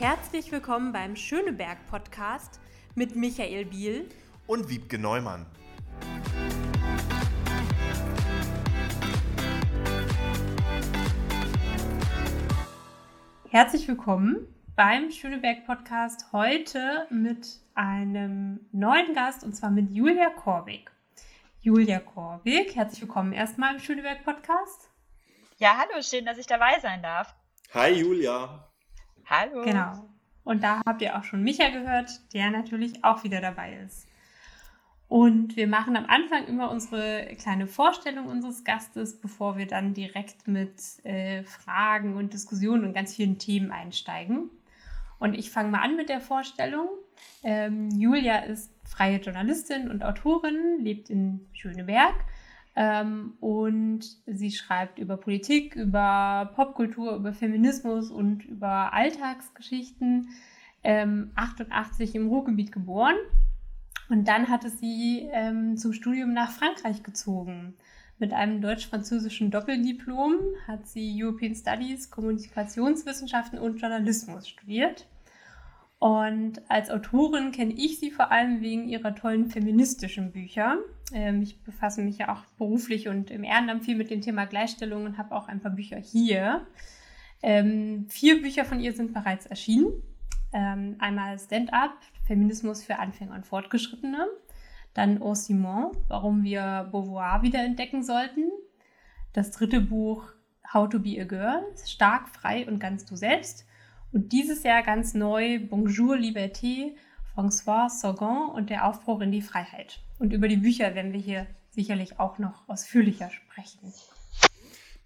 Herzlich willkommen beim Schöneberg Podcast mit Michael Biel und Wiebke Neumann. Herzlich willkommen beim Schöneberg Podcast heute mit einem neuen Gast und zwar mit Julia Korbig. Julia Korbig, herzlich willkommen erstmal im Schöneberg Podcast. Ja, hallo, schön, dass ich dabei sein darf. Hi Julia. Hallo. Genau. Und da habt ihr auch schon Micha gehört, der natürlich auch wieder dabei ist. Und wir machen am Anfang immer unsere kleine Vorstellung unseres Gastes, bevor wir dann direkt mit äh, Fragen und Diskussionen und ganz vielen Themen einsteigen. Und ich fange mal an mit der Vorstellung. Ähm, Julia ist freie Journalistin und Autorin, lebt in Schöneberg ähm, und sie schreibt über Politik, über Popkultur, über Feminismus und über Alltagsgeschichten. Ähm, 88 im Ruhrgebiet geboren. Und dann hatte sie ähm, zum Studium nach Frankreich gezogen. Mit einem deutsch-französischen Doppeldiplom hat sie European Studies, Kommunikationswissenschaften und Journalismus studiert. Und als Autorin kenne ich sie vor allem wegen ihrer tollen feministischen Bücher. Ähm, ich befasse mich ja auch beruflich und im Ehrenamt viel mit dem Thema Gleichstellung und habe auch ein paar Bücher hier. Ähm, vier Bücher von ihr sind bereits erschienen. Ähm, einmal Stand-up, Feminismus für Anfänger und Fortgeschrittene. Dann Au Simon, warum wir Beauvoir wiederentdecken sollten. Das dritte Buch How to be a Girl, stark, frei und ganz du selbst. Und dieses Jahr ganz neu Bonjour Liberté, François Sorgon und der Aufbruch in die Freiheit. Und über die Bücher werden wir hier sicherlich auch noch ausführlicher sprechen.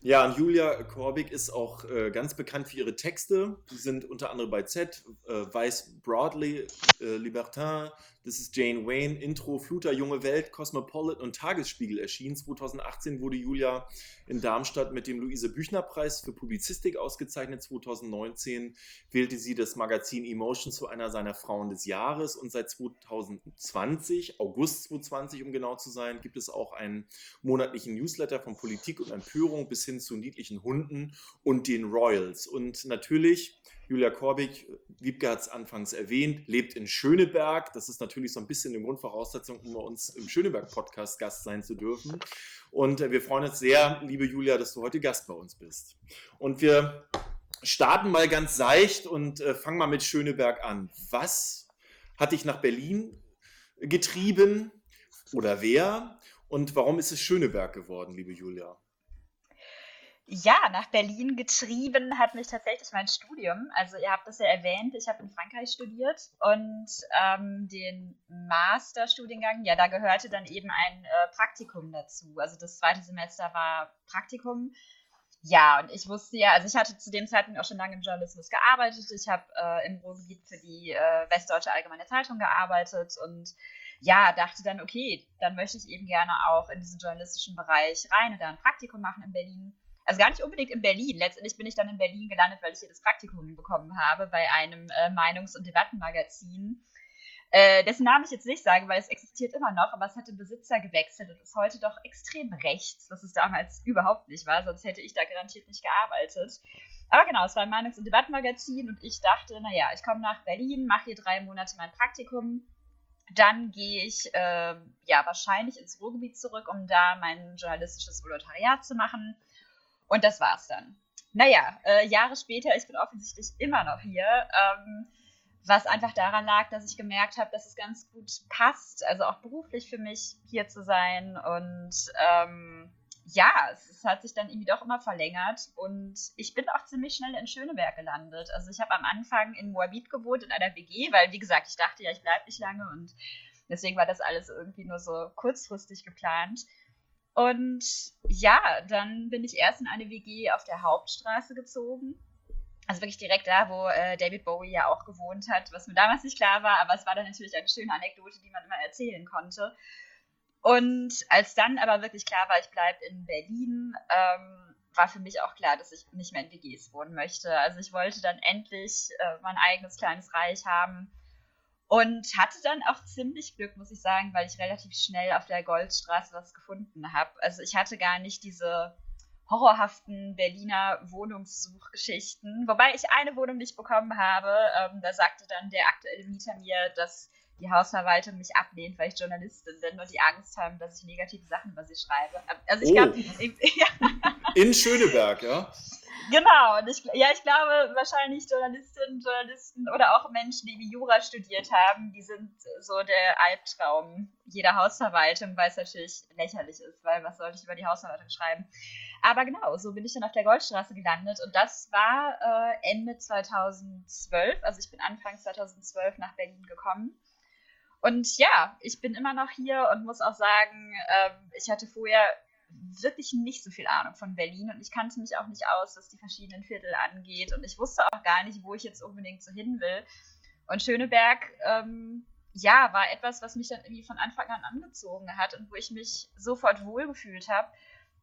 Ja, und Julia Korbig ist auch äh, ganz bekannt für ihre Texte. Die sind unter anderem bei Z, äh, Weiß Broadly, äh, Libertin, das ist Jane Wayne, Intro, Fluter, Junge Welt, Cosmopolitan und Tagesspiegel erschienen. 2018 wurde Julia in Darmstadt mit dem Luise-Büchner-Preis für Publizistik ausgezeichnet. 2019 wählte sie das Magazin Emotion zu einer seiner Frauen des Jahres. Und seit 2020, August 2020 um genau zu sein, gibt es auch einen monatlichen Newsletter von Politik und Empörung bis hin zu niedlichen Hunden und den Royals. Und natürlich Julia Korbig, Wiebke hat es anfangs erwähnt, lebt in Schöneberg. Das ist natürlich so ein bisschen eine Grundvoraussetzung, um bei uns im Schöneberg-Podcast Gast sein zu dürfen. Und äh, wir freuen uns sehr, liebe Julia, dass du heute Gast bei uns bist. Und wir starten mal ganz seicht und äh, fangen mal mit Schöneberg an. Was hat dich nach Berlin getrieben oder wer? Und warum ist es Schöneberg geworden, liebe Julia? Ja, nach Berlin getrieben hat mich tatsächlich mein Studium. Also ihr habt das ja erwähnt, ich habe in Frankreich studiert und ähm, den Masterstudiengang, ja, da gehörte dann eben ein äh, Praktikum dazu. Also das zweite Semester war Praktikum. Ja, und ich wusste ja, also ich hatte zu dem Zeitpunkt auch schon lange im Journalismus gearbeitet. Ich habe äh, im Ruhrgebiet für die äh, Westdeutsche Allgemeine Zeitung gearbeitet und ja, dachte dann, okay, dann möchte ich eben gerne auch in diesen journalistischen Bereich rein und da ein Praktikum machen in Berlin also gar nicht unbedingt in Berlin. Letztendlich bin ich dann in Berlin gelandet, weil ich hier das Praktikum bekommen habe bei einem äh, Meinungs- und Debattenmagazin. Äh, dessen Namen ich jetzt nicht sage, weil es existiert immer noch, aber es hat den Besitzer gewechselt und ist heute doch extrem rechts, was es damals überhaupt nicht war, sonst hätte ich da garantiert nicht gearbeitet. Aber genau, es war ein Meinungs- und Debattenmagazin und ich dachte, naja, ich komme nach Berlin, mache hier drei Monate mein Praktikum, dann gehe ich äh, ja wahrscheinlich ins Ruhrgebiet zurück, um da mein journalistisches Volontariat zu machen und das war's dann. Naja, äh, Jahre später, ich bin offensichtlich immer noch hier, ähm, was einfach daran lag, dass ich gemerkt habe, dass es ganz gut passt, also auch beruflich für mich hier zu sein. Und ähm, ja, es, es, hat sich dann irgendwie doch immer verlängert und ich bin auch ziemlich schnell in Schöneberg gelandet. Also ich habe am Anfang in Moabit gewohnt, in einer WG, weil wie gesagt, ich dachte ja, ich bleibe nicht lange und deswegen war das alles irgendwie nur so kurzfristig geplant. Und ja, dann bin ich erst in eine WG auf der Hauptstraße gezogen. Also wirklich direkt da, wo äh, David Bowie ja auch gewohnt hat, was mir damals nicht klar war, aber es war dann natürlich eine schöne Anekdote, die man immer erzählen konnte. Und als dann aber wirklich klar war, ich bleibe in Berlin, ähm, war für mich auch klar, dass ich nicht mehr in WGs wohnen möchte. Also ich wollte dann endlich äh, mein eigenes kleines Reich haben und hatte dann auch ziemlich Glück, muss ich sagen, weil ich relativ schnell auf der Goldstraße was gefunden habe. Also ich hatte gar nicht diese horrorhaften Berliner Wohnungssuchgeschichten. Wobei ich eine Wohnung nicht bekommen habe. Ähm, da sagte dann der aktuelle Mieter mir, dass die Hausverwaltung mich ablehnt, weil ich Journalistin bin und die Angst haben, dass ich negative Sachen über sie schreibe. Also ich oh. glaube. Ja. In Schöneberg, ja? Genau, und ich, ja, ich glaube, wahrscheinlich Journalistinnen, Journalisten oder auch Menschen, die wie Jura studiert haben, die sind so der Albtraum jeder Hausverwaltung, weil es natürlich lächerlich ist, weil was sollte ich über die Hausverwaltung schreiben? Aber genau, so bin ich dann auf der Goldstraße gelandet und das war äh, Ende 2012, also ich bin Anfang 2012 nach Berlin gekommen. Und ja, ich bin immer noch hier und muss auch sagen, ähm, ich hatte vorher wirklich nicht so viel Ahnung von Berlin und ich kannte mich auch nicht aus, was die verschiedenen Viertel angeht und ich wusste auch gar nicht, wo ich jetzt unbedingt so hin will. Und Schöneberg, ähm, ja, war etwas, was mich dann irgendwie von Anfang an angezogen hat und wo ich mich sofort wohlgefühlt habe.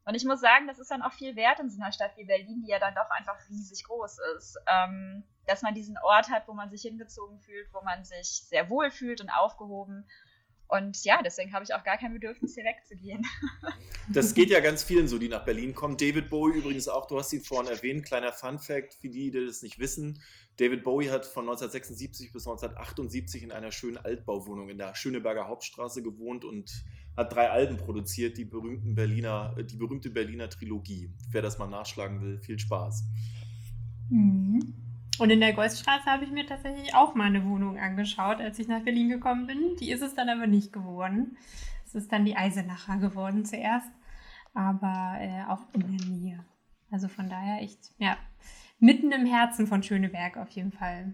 Und ich muss sagen, das ist dann auch viel wert in so einer Stadt wie Berlin, die ja dann doch einfach riesig groß ist. Ähm, dass man diesen Ort hat, wo man sich hingezogen fühlt, wo man sich sehr wohl fühlt und aufgehoben. Und ja, deswegen habe ich auch gar kein Bedürfnis, hier wegzugehen. Das geht ja ganz vielen so, die nach Berlin kommen. David Bowie übrigens auch, du hast ihn vorhin erwähnt, kleiner Fun Fact für die, die das nicht wissen. David Bowie hat von 1976 bis 1978 in einer schönen Altbauwohnung in der Schöneberger Hauptstraße gewohnt und hat drei Alben produziert, die berühmten Berliner, die berühmte Berliner Trilogie. Wer das mal nachschlagen will, viel Spaß. Mhm. Und in der Goldstraße habe ich mir tatsächlich auch mal eine Wohnung angeschaut, als ich nach Berlin gekommen bin. Die ist es dann aber nicht geworden. Es ist dann die Eisenacher geworden zuerst, aber äh, auch in der Nähe. Also von daher echt, ja, mitten im Herzen von Schöneberg auf jeden Fall.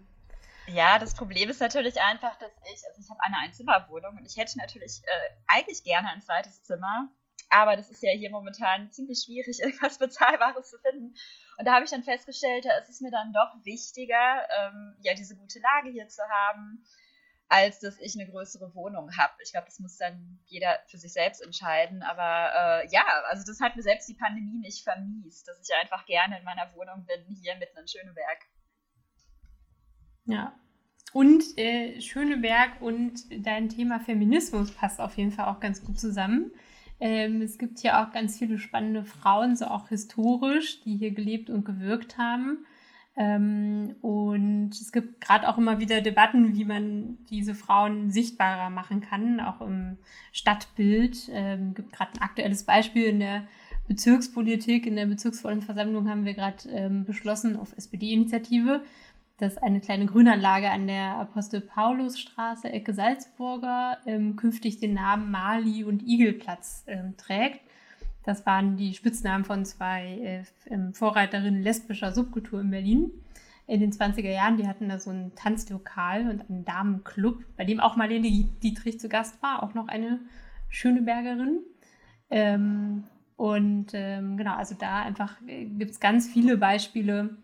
Ja, das Problem ist natürlich einfach, dass ich, also ich habe eine Einzimmerwohnung und ich hätte natürlich äh, eigentlich gerne ein zweites Zimmer, aber das ist ja hier momentan ziemlich schwierig, irgendwas Bezahlbares zu finden. Und da habe ich dann festgestellt, es ist mir dann doch wichtiger, ähm, ja, diese gute Lage hier zu haben, als dass ich eine größere Wohnung habe. Ich glaube, das muss dann jeder für sich selbst entscheiden. Aber äh, ja, also das hat mir selbst die Pandemie nicht vermiest, dass ich einfach gerne in meiner Wohnung bin, hier mitten in Schöneberg. Ja. Und äh, Schöneberg und dein Thema Feminismus passt auf jeden Fall auch ganz gut zusammen. Ähm, es gibt hier auch ganz viele spannende Frauen, so auch historisch, die hier gelebt und gewirkt haben. Ähm, und es gibt gerade auch immer wieder Debatten, wie man diese Frauen sichtbarer machen kann, auch im Stadtbild. Es ähm, gibt gerade ein aktuelles Beispiel in der Bezirkspolitik. In der Bezirksversammlung haben wir gerade ähm, beschlossen, auf SPD-Initiative, dass eine kleine Grünanlage an der Apostel-Paulus-Straße, Ecke Salzburger, ähm, künftig den Namen Mali und Igelplatz ähm, trägt. Das waren die Spitznamen von zwei äh, ähm, Vorreiterinnen lesbischer Subkultur in Berlin in den 20er Jahren. Die hatten da so ein Tanzlokal und einen Damenclub, bei dem auch Marlene Dietrich zu Gast war, auch noch eine Schönebergerin. Ähm, und ähm, genau, also da einfach äh, gibt es ganz viele Beispiele,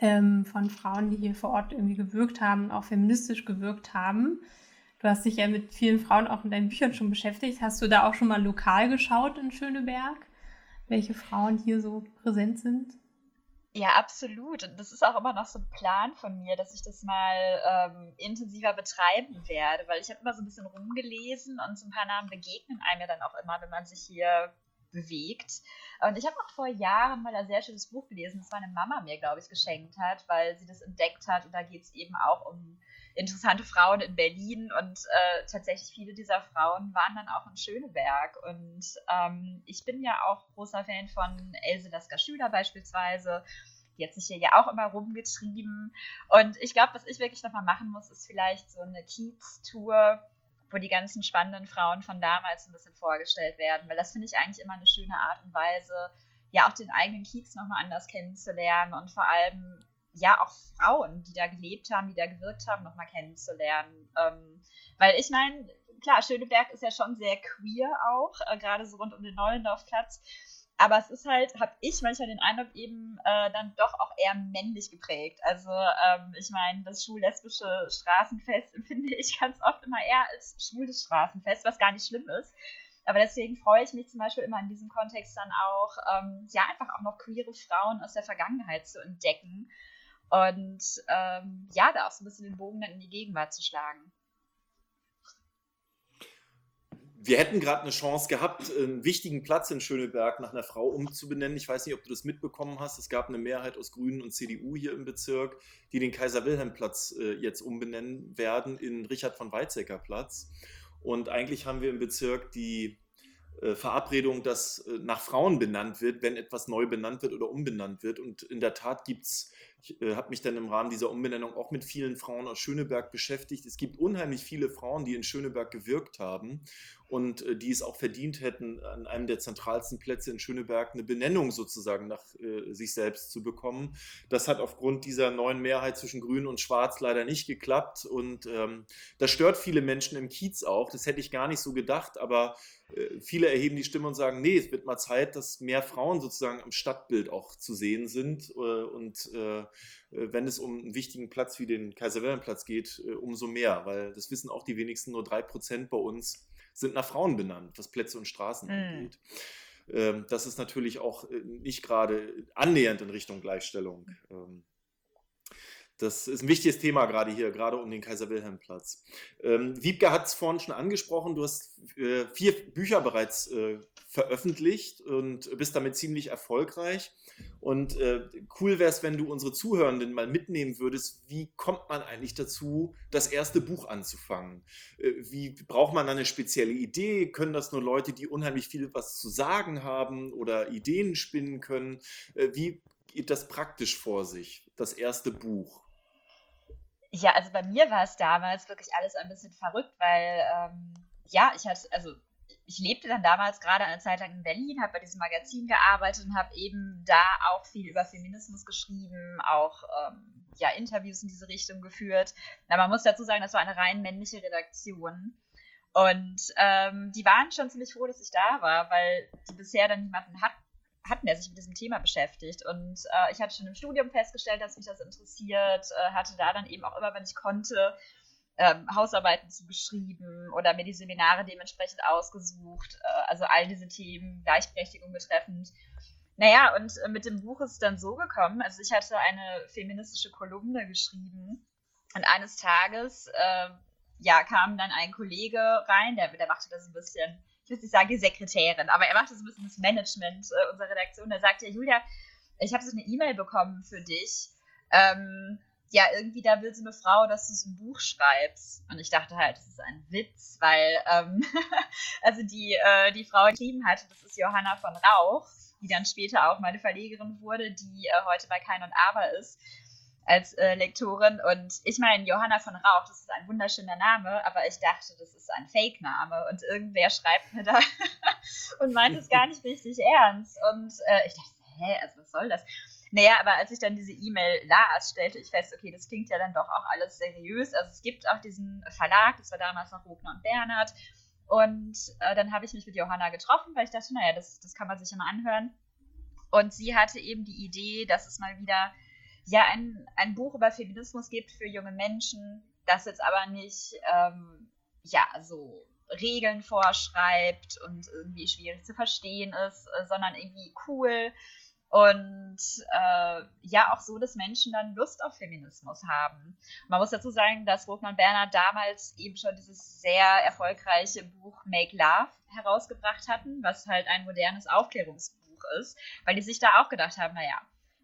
ähm, von Frauen, die hier vor Ort irgendwie gewirkt haben, auch feministisch gewirkt haben. Du hast dich ja mit vielen Frauen auch in deinen Büchern schon beschäftigt. Hast du da auch schon mal lokal geschaut in Schöneberg, welche Frauen hier so präsent sind? Ja, absolut. Und das ist auch immer noch so ein Plan von mir, dass ich das mal ähm, intensiver betreiben werde, weil ich habe immer so ein bisschen rumgelesen und so ein paar Namen begegnen einem ja dann auch immer, wenn man sich hier bewegt. Und ich habe auch vor Jahren mal ein sehr schönes Buch gelesen, das meine Mama mir, glaube ich, geschenkt hat, weil sie das entdeckt hat. Und da geht es eben auch um interessante Frauen in Berlin. Und äh, tatsächlich viele dieser Frauen waren dann auch in Schöneberg. Und ähm, ich bin ja auch großer Fan von Else Lasker Schüler beispielsweise. Die hat sich hier ja auch immer rumgetrieben. Und ich glaube, was ich wirklich nochmal machen muss, ist vielleicht so eine Kiez-Tour wo die ganzen spannenden Frauen von damals ein bisschen vorgestellt werden, weil das finde ich eigentlich immer eine schöne Art und Weise, ja auch den eigenen Kiez nochmal anders kennenzulernen und vor allem ja auch Frauen, die da gelebt haben, die da gewirkt haben, nochmal kennenzulernen. Ähm, weil ich meine, klar, Schöneberg ist ja schon sehr queer auch, äh, gerade so rund um den Neulendorfplatz. Aber es ist halt, habe ich manchmal den Eindruck, eben äh, dann doch auch eher männlich geprägt. Also ähm, ich meine, das schwul-lesbische Straßenfest empfinde ich ganz oft immer eher als schwules Straßenfest, was gar nicht schlimm ist. Aber deswegen freue ich mich zum Beispiel immer in diesem Kontext dann auch, ähm, ja, einfach auch noch queere Frauen aus der Vergangenheit zu entdecken. Und ähm, ja, da auch so ein bisschen den Bogen dann in die Gegenwart zu schlagen. Wir hätten gerade eine Chance gehabt, einen wichtigen Platz in Schöneberg nach einer Frau umzubenennen. Ich weiß nicht, ob du das mitbekommen hast. Es gab eine Mehrheit aus Grünen und CDU hier im Bezirk, die den Kaiser-Wilhelm-Platz äh, jetzt umbenennen werden in Richard von Weizsäcker Platz. Und eigentlich haben wir im Bezirk die äh, Verabredung, dass äh, nach Frauen benannt wird, wenn etwas neu benannt wird oder umbenannt wird. Und in der Tat gibt es ich äh, habe mich dann im Rahmen dieser Umbenennung auch mit vielen Frauen aus Schöneberg beschäftigt. Es gibt unheimlich viele Frauen, die in Schöneberg gewirkt haben und äh, die es auch verdient hätten, an einem der zentralsten Plätze in Schöneberg eine Benennung sozusagen nach äh, sich selbst zu bekommen. Das hat aufgrund dieser neuen Mehrheit zwischen Grün und Schwarz leider nicht geklappt und ähm, das stört viele Menschen im Kiez auch. Das hätte ich gar nicht so gedacht, aber äh, viele erheben die Stimme und sagen, nee, es wird mal Zeit, dass mehr Frauen sozusagen am Stadtbild auch zu sehen sind. Äh, und äh, wenn es um einen wichtigen Platz wie den Kaiser-Wilhelm-Platz geht, umso mehr, weil das wissen auch die wenigsten, nur drei Prozent bei uns sind nach Frauen benannt, was Plätze und Straßen mhm. angeht. Ähm, das ist natürlich auch nicht gerade annähernd in Richtung Gleichstellung. Ähm, das ist ein wichtiges Thema gerade hier, gerade um den Kaiser-Wilhelm-Platz. Ähm, Wiebke hat es vorhin schon angesprochen, du hast äh, vier Bücher bereits äh, veröffentlicht und bist damit ziemlich erfolgreich. Und äh, cool wäre es, wenn du unsere Zuhörenden mal mitnehmen würdest, wie kommt man eigentlich dazu, das erste Buch anzufangen? Äh, wie braucht man eine spezielle Idee? Können das nur Leute, die unheimlich viel was zu sagen haben oder Ideen spinnen können? Äh, wie geht das praktisch vor sich, das erste Buch? Ja, also bei mir war es damals wirklich alles ein bisschen verrückt, weil ähm, ja, ich hatte, also ich lebte dann damals gerade eine Zeit lang in Berlin, habe bei diesem Magazin gearbeitet und habe eben da auch viel über Feminismus geschrieben, auch ähm, ja, Interviews in diese Richtung geführt. Aber man muss dazu sagen, das war eine rein männliche Redaktion. Und ähm, die waren schon ziemlich froh, dass ich da war, weil die bisher dann niemanden hatten hatten, der sich mit diesem Thema beschäftigt. Und äh, ich hatte schon im Studium festgestellt, dass mich das interessiert, äh, hatte da dann eben auch immer, wenn ich konnte, ähm, Hausarbeiten zugeschrieben oder mir die Seminare dementsprechend ausgesucht. Äh, also all diese Themen, Gleichberechtigung betreffend. Naja, und äh, mit dem Buch ist es dann so gekommen, also ich hatte eine feministische Kolumne geschrieben und eines Tages, äh, ja, kam dann ein Kollege rein, der, der machte das ein bisschen ich will sagen die Sekretärin, aber er macht so ein bisschen das Management äh, unserer Redaktion. Er sagt ja, Julia, ich habe so eine E-Mail bekommen für dich. Ähm, ja, irgendwie da will so eine Frau, dass du so ein Buch schreibst. Und ich dachte halt, das ist ein Witz, weil ähm, also die, äh, die Frau, die geschrieben hatte, das ist Johanna von Rauch, die dann später auch meine Verlegerin wurde, die äh, heute bei Kein und Aber ist als äh, Lektorin. Und ich meine, Johanna von Rauch, das ist ein wunderschöner Name, aber ich dachte, das ist ein Fake-Name. Und irgendwer schreibt mir da und meint es gar nicht richtig ernst. Und äh, ich dachte, hä, also was soll das? Naja, aber als ich dann diese E-Mail las, stellte ich fest, okay, das klingt ja dann doch auch alles seriös. Also es gibt auch diesen Verlag, das war damals noch Rogner und Bernhard. Und äh, dann habe ich mich mit Johanna getroffen, weil ich dachte, naja, das, das kann man sich mal anhören. Und sie hatte eben die Idee, dass es mal wieder ja ein, ein Buch über Feminismus gibt für junge Menschen, das jetzt aber nicht ähm, ja so Regeln vorschreibt und irgendwie schwierig zu verstehen ist, äh, sondern irgendwie cool und äh, ja auch so, dass Menschen dann Lust auf Feminismus haben. Man muss dazu sagen, dass Rothmann Bernhard damals eben schon dieses sehr erfolgreiche Buch Make Love herausgebracht hatten, was halt ein modernes Aufklärungsbuch ist, weil die sich da auch gedacht haben, naja,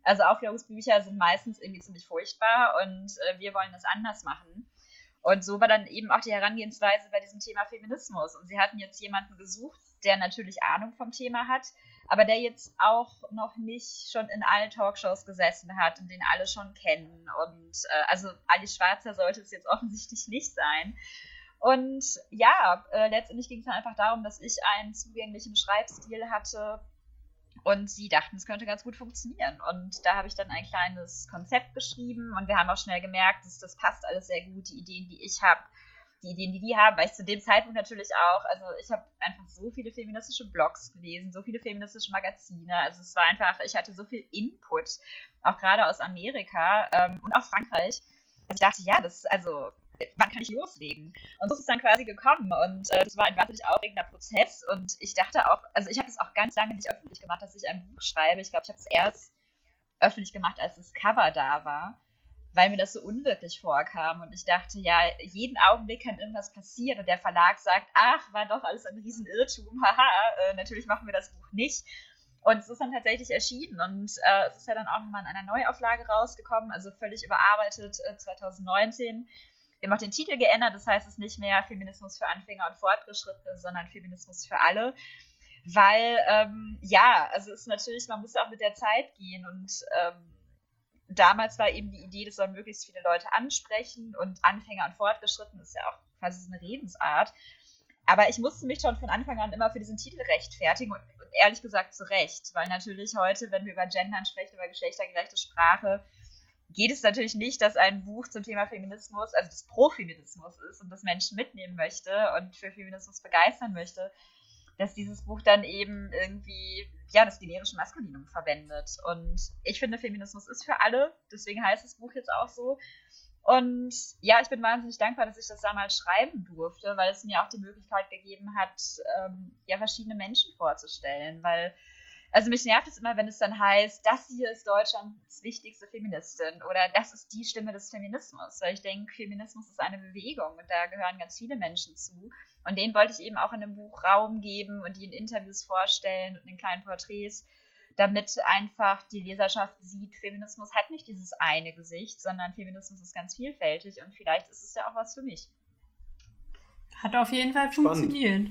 also Aufklärungsbücher sind meistens irgendwie ziemlich furchtbar und äh, wir wollen das anders machen. Und so war dann eben auch die Herangehensweise bei diesem Thema Feminismus. Und sie hatten jetzt jemanden gesucht, der natürlich Ahnung vom Thema hat, aber der jetzt auch noch nicht schon in allen Talkshows gesessen hat und den alle schon kennen. Und äh, also Ali Schwarzer sollte es jetzt offensichtlich nicht sein. Und ja, äh, letztendlich ging es dann einfach darum, dass ich einen zugänglichen Schreibstil hatte, und sie dachten, es könnte ganz gut funktionieren. Und da habe ich dann ein kleines Konzept geschrieben und wir haben auch schnell gemerkt, dass das passt alles sehr gut, die Ideen, die ich habe, die Ideen, die die haben, weil ich zu dem Zeitpunkt natürlich auch, also ich habe einfach so viele feministische Blogs gelesen, so viele feministische Magazine, also es war einfach, ich hatte so viel Input, auch gerade aus Amerika ähm, und auch Frankreich. Also ich dachte, ja, das, also wann kann ich loslegen? Und so ist es dann quasi gekommen und äh, das war ein wahnsinnig aufregender Prozess und ich dachte auch, also ich habe es auch ganz lange nicht öffentlich gemacht, dass ich ein Buch schreibe. Ich glaube, ich habe es erst öffentlich gemacht, als das Cover da war, weil mir das so unwirklich vorkam. Und ich dachte, ja, jeden Augenblick kann irgendwas passieren. Und der Verlag sagt, ach, war doch alles ein Riesenirrtum, haha, äh, natürlich machen wir das Buch nicht. Und es ist dann tatsächlich erschienen und äh, es ist ja dann auch nochmal in einer Neuauflage rausgekommen, also völlig überarbeitet äh, 2019. Wir haben auch den Titel geändert, das heißt es ist nicht mehr Feminismus für Anfänger und Fortgeschrittene, sondern Feminismus für alle. Weil, ähm, ja, also es ist natürlich, man muss auch mit der Zeit gehen und ähm, damals war eben die Idee, das sollen möglichst viele Leute ansprechen und Anfänger und Fortgeschritten ist ja auch quasi so eine Redensart. Aber ich musste mich schon von Anfang an immer für diesen Titel rechtfertigen und, und ehrlich gesagt zu Recht, weil natürlich heute, wenn wir über Gendern sprechen, über geschlechtergerechte Sprache, geht es natürlich nicht, dass ein Buch zum Thema Feminismus, also das Pro-Feminismus ist und das Menschen mitnehmen möchte und für Feminismus begeistern möchte, dass dieses Buch dann eben irgendwie ja das generische Maskulinum verwendet. Und ich finde, Feminismus ist für alle, deswegen heißt das Buch jetzt auch so. Und ja, ich bin wahnsinnig dankbar, dass ich das damals schreiben durfte, weil es mir auch die Möglichkeit gegeben hat, ähm, ja, verschiedene Menschen vorzustellen. Weil, also mich nervt es immer, wenn es dann heißt, das hier ist Deutschlands wichtigste Feministin oder das ist die Stimme des Feminismus. Weil ich denke, Feminismus ist eine Bewegung und da gehören ganz viele Menschen zu. Und denen wollte ich eben auch in dem Buch Raum geben und die in Interviews vorstellen und in kleinen Porträts damit einfach die Leserschaft sieht, Feminismus hat nicht dieses eine Gesicht, sondern Feminismus ist ganz vielfältig und vielleicht ist es ja auch was für mich. Hat auf jeden Fall funktioniert.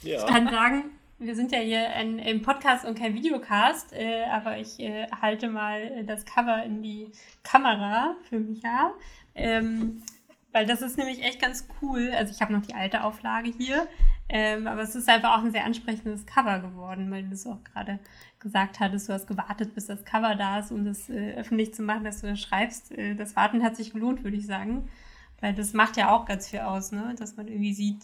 Ja. Ich kann sagen, wir sind ja hier ein, ein Podcast und kein Videocast, äh, aber ich äh, halte mal das Cover in die Kamera für Micha. Ähm, weil das ist nämlich echt ganz cool. Also ich habe noch die alte Auflage hier, ähm, aber es ist einfach auch ein sehr ansprechendes Cover geworden, weil du es auch gerade gesagt hattest, du hast gewartet, bis das Cover da ist, um das äh, öffentlich zu machen, dass du das schreibst. Äh, das Warten hat sich gelohnt, würde ich sagen. Weil das macht ja auch ganz viel aus, ne? Dass man irgendwie sieht,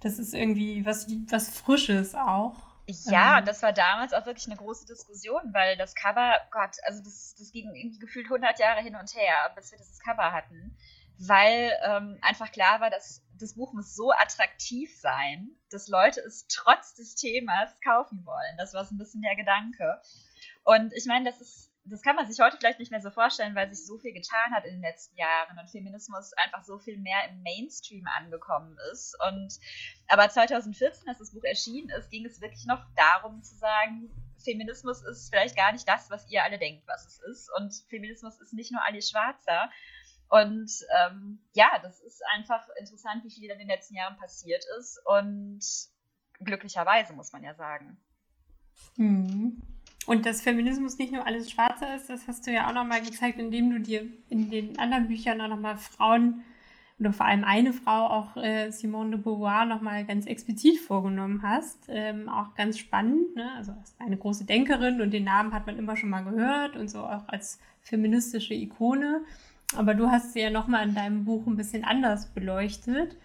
das ist irgendwie was, was Frisches auch. Ja, ähm. das war damals auch wirklich eine große Diskussion, weil das Cover, Gott, also das, das ging irgendwie gefühlt 100 Jahre hin und her, bis wir dieses Cover hatten weil ähm, einfach klar war, dass das Buch muss so attraktiv sein, dass Leute es trotz des Themas kaufen wollen. Das war so ein bisschen der Gedanke. Und ich meine, das ist, das kann man sich heute vielleicht nicht mehr so vorstellen, weil sich so viel getan hat in den letzten Jahren und Feminismus einfach so viel mehr im Mainstream angekommen ist. Und aber 2014, als das Buch erschienen ist, ging es wirklich noch darum zu sagen, Feminismus ist vielleicht gar nicht das, was ihr alle denkt, was es ist. Und Feminismus ist nicht nur Ali Schwarzer, und ähm, ja, das ist einfach interessant, wie viel in den letzten Jahren passiert ist. Und glücklicherweise, muss man ja sagen. Mhm. Und dass Feminismus nicht nur alles Schwarze ist, das hast du ja auch nochmal gezeigt, indem du dir in den anderen Büchern auch nochmal Frauen oder vor allem eine Frau, auch äh, Simone de Beauvoir, nochmal ganz explizit vorgenommen hast. Ähm, auch ganz spannend. Ne? Also eine große Denkerin und den Namen hat man immer schon mal gehört und so auch als feministische Ikone. Aber du hast sie ja nochmal in deinem Buch ein bisschen anders beleuchtet.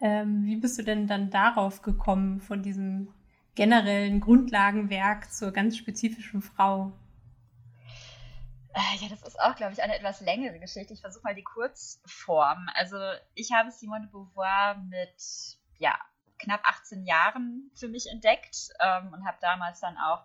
Ähm, wie bist du denn dann darauf gekommen, von diesem generellen Grundlagenwerk zur ganz spezifischen Frau? Äh, ja, das ist auch, glaube ich, eine etwas längere Geschichte. Ich versuche mal die Kurzform. Also ich habe Simone de Beauvoir mit ja, knapp 18 Jahren für mich entdeckt ähm, und habe damals dann auch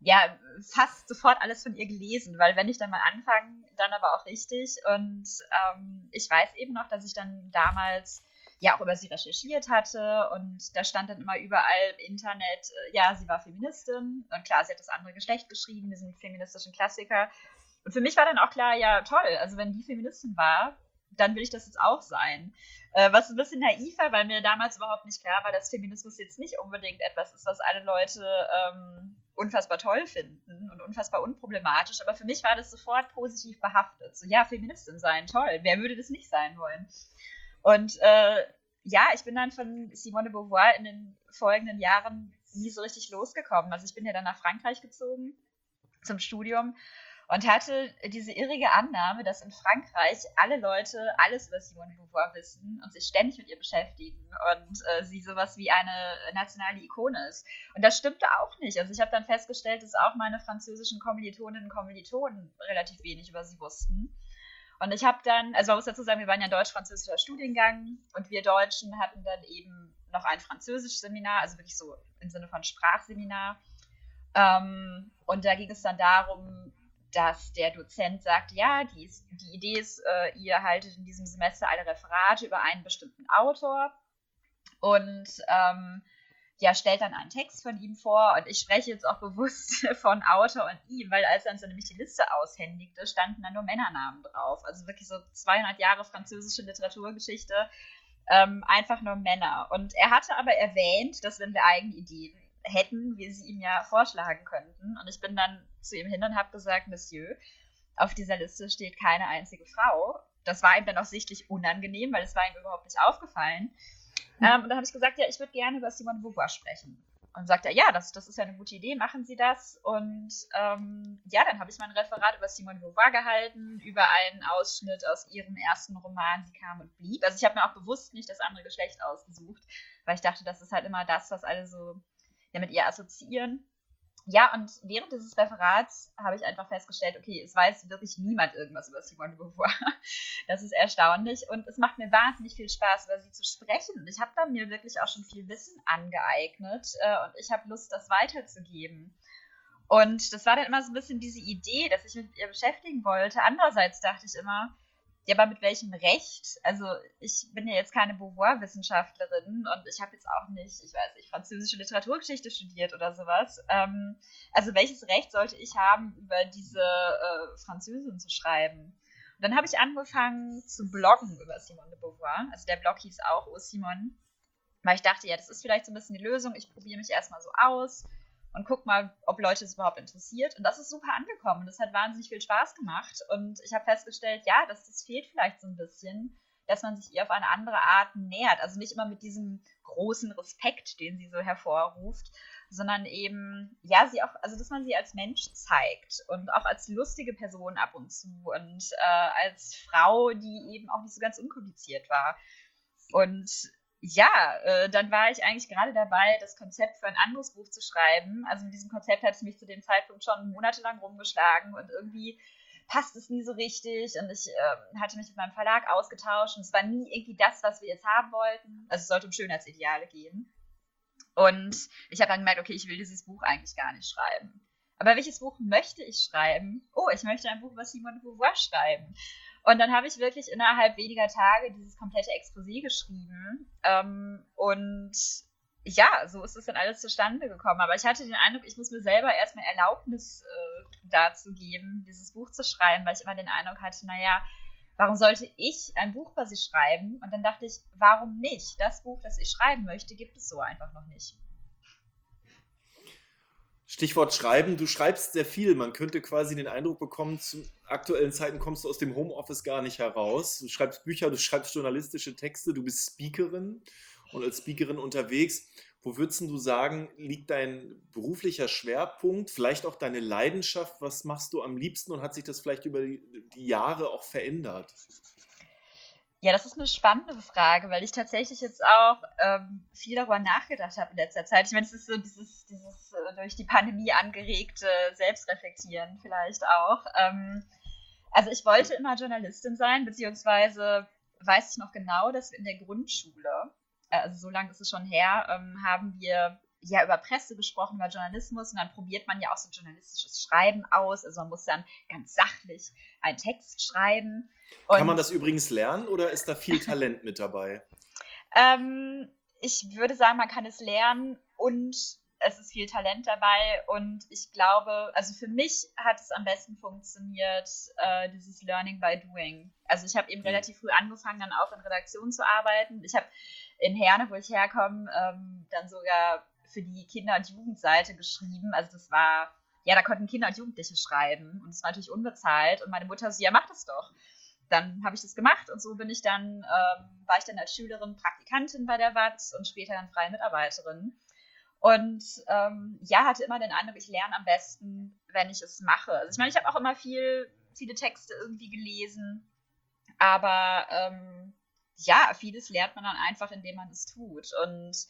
ja, fast sofort alles von ihr gelesen, weil wenn ich dann mal anfange, dann aber auch richtig. Und ähm, ich weiß eben noch, dass ich dann damals ja auch über sie recherchiert hatte und da stand dann immer überall im Internet, äh, ja, sie war Feministin und klar, sie hat das andere Geschlecht geschrieben, diesen feministischen Klassiker. Und für mich war dann auch klar, ja, toll, also wenn die Feministin war, dann will ich das jetzt auch sein. Äh, was ein bisschen naiv war, weil mir damals überhaupt nicht klar war, dass Feminismus jetzt nicht unbedingt etwas ist, was alle Leute ähm, unfassbar toll finden und unfassbar unproblematisch. Aber für mich war das sofort positiv behaftet. So, ja, Feministin sein, toll. Wer würde das nicht sein wollen? Und äh, ja, ich bin dann von Simone de Beauvoir in den folgenden Jahren nie so richtig losgekommen. Also ich bin ja dann nach Frankreich gezogen zum Studium und hatte diese irrige Annahme, dass in Frankreich alle Leute alles über Simone de Beauvoir wissen und sich ständig mit ihr beschäftigen und äh, sie sowas wie eine nationale Ikone ist. Und das stimmte auch nicht. Also ich habe dann festgestellt, dass auch meine französischen Kommilitoninnen und Kommilitonen relativ wenig über sie wussten. Und ich habe dann, also man muss dazu sagen, wir waren ja deutsch-französischer Studiengang und wir Deutschen hatten dann eben noch ein französisches Seminar, also wirklich so im Sinne von Sprachseminar. Ähm, und da ging es dann darum, dass der Dozent sagt, ja, die, die Idee ist, äh, ihr haltet in diesem Semester alle Referate über einen bestimmten Autor und ähm, ja, stellt dann einen Text von ihm vor und ich spreche jetzt auch bewusst von Autor und ihm, weil als er uns nämlich die Liste aushändigte, standen da nur Männernamen drauf. Also wirklich so 200 Jahre französische Literaturgeschichte, ähm, einfach nur Männer. Und er hatte aber erwähnt, dass wenn wir eigene Ideen hätten, wir sie ihm ja vorschlagen könnten. Und ich bin dann zu ihm hin und habe gesagt, Monsieur, auf dieser Liste steht keine einzige Frau. Das war ihm dann auch sichtlich unangenehm, weil es war ihm überhaupt nicht aufgefallen. Ähm, und dann habe ich gesagt, ja, ich würde gerne über Simone Beauvoir sprechen. Und sagt er, ja, das, das ist ja eine gute Idee, machen Sie das. Und ähm, ja, dann habe ich mein Referat über Simone Beauvoir gehalten, über einen Ausschnitt aus ihrem ersten Roman, Sie kam und blieb. Also ich habe mir auch bewusst nicht das andere Geschlecht ausgesucht, weil ich dachte, das ist halt immer das, was alle so ja, mit ihr assoziieren. Ja, und während dieses Referats habe ich einfach festgestellt, okay, es weiß wirklich niemand irgendwas über Simone de Beauvoir. Das ist erstaunlich und es macht mir wahnsinnig viel Spaß, über sie zu sprechen. Ich habe da mir wirklich auch schon viel Wissen angeeignet äh, und ich habe Lust, das weiterzugeben. Und das war dann immer so ein bisschen diese Idee, dass ich mich mit ihr beschäftigen wollte. Andererseits dachte ich immer, ja, aber mit welchem Recht? Also ich bin ja jetzt keine Beauvoir-Wissenschaftlerin und ich habe jetzt auch nicht, ich weiß nicht, französische Literaturgeschichte studiert oder sowas. Ähm, also welches Recht sollte ich haben, über diese äh, Französin zu schreiben? Und dann habe ich angefangen zu bloggen über Simone de Beauvoir. Also der Blog hieß auch O Simone. Weil ich dachte, ja, das ist vielleicht so ein bisschen die Lösung. Ich probiere mich erstmal so aus und guck mal, ob Leute es überhaupt interessiert. Und das ist super angekommen. Das hat wahnsinnig viel Spaß gemacht. Und ich habe festgestellt, ja, das, das fehlt vielleicht so ein bisschen, dass man sich ihr auf eine andere Art nähert. Also nicht immer mit diesem großen Respekt, den sie so hervorruft, sondern eben, ja, sie auch, also dass man sie als Mensch zeigt und auch als lustige Person ab und zu und äh, als Frau, die eben auch nicht so ganz unkompliziert war. Und ja, äh, dann war ich eigentlich gerade dabei, das Konzept für ein anderes Buch zu schreiben. Also mit diesem Konzept hatte ich mich zu dem Zeitpunkt schon monatelang rumgeschlagen und irgendwie passt es nie so richtig und ich äh, hatte mich mit meinem Verlag ausgetauscht und es war nie irgendwie das, was wir jetzt haben wollten. Also es sollte um Schönheitsideale gehen. Und ich habe dann gemerkt, okay, ich will dieses Buch eigentlich gar nicht schreiben. Aber welches Buch möchte ich schreiben? Oh, ich möchte ein Buch über Simone Beauvoir schreiben. Und dann habe ich wirklich innerhalb weniger Tage dieses komplette Exposé geschrieben. Ähm, und ja, so ist es dann alles zustande gekommen. Aber ich hatte den Eindruck, ich muss mir selber erstmal Erlaubnis äh, dazu geben, dieses Buch zu schreiben, weil ich immer den Eindruck hatte, naja, warum sollte ich ein Buch über sie schreiben? Und dann dachte ich, warum nicht? Das Buch, das ich schreiben möchte, gibt es so einfach noch nicht. Stichwort Schreiben, du schreibst sehr viel. Man könnte quasi den Eindruck bekommen, zu aktuellen Zeiten kommst du aus dem Homeoffice gar nicht heraus. Du schreibst Bücher, du schreibst journalistische Texte, du bist Speakerin und als Speakerin unterwegs. Wo würdest du sagen, liegt dein beruflicher Schwerpunkt, vielleicht auch deine Leidenschaft? Was machst du am liebsten und hat sich das vielleicht über die, Jahre auch verändert? Ja, das ist eine spannende Frage, weil ich tatsächlich jetzt auch ähm, viel darüber nachgedacht habe in letzter Zeit. Ich meine, es ist so dieses, dieses äh, durch die Pandemie angeregte Selbstreflektieren vielleicht auch. Ähm, also ich wollte immer Journalistin sein, beziehungsweise weiß ich noch genau, dass wir in der Grundschule, äh, also so lange ist es schon her, ähm, haben wir ja über Presse gesprochen, über Journalismus und dann probiert man ja auch so journalistisches Schreiben aus. Also man muss dann ganz sachlich einen Text schreiben. Kann man das übrigens lernen oder ist da viel Talent mit dabei? Ähm, ich würde sagen, man kann es lernen und es ist viel Talent dabei und ich glaube, also für mich hat es am besten funktioniert, äh, dieses Learning by Doing. Also ich habe eben mhm. relativ früh angefangen, dann auch in Redaktion zu arbeiten. Ich habe in Herne, wo ich herkomme, ähm, dann sogar für die Kinder- und Jugendseite geschrieben. Also das war, ja, da konnten Kinder und Jugendliche schreiben und es war natürlich unbezahlt und meine Mutter so, ja, mach das doch. Dann habe ich das gemacht und so bin ich dann, ähm, war ich dann als Schülerin Praktikantin bei der WAZ und später dann freie Mitarbeiterin. Und ähm, ja, hatte immer den Eindruck, ich lerne am besten, wenn ich es mache. Also ich meine, ich habe auch immer viel, viele Texte irgendwie gelesen, aber ähm, ja, vieles lernt man dann einfach, indem man es tut. Und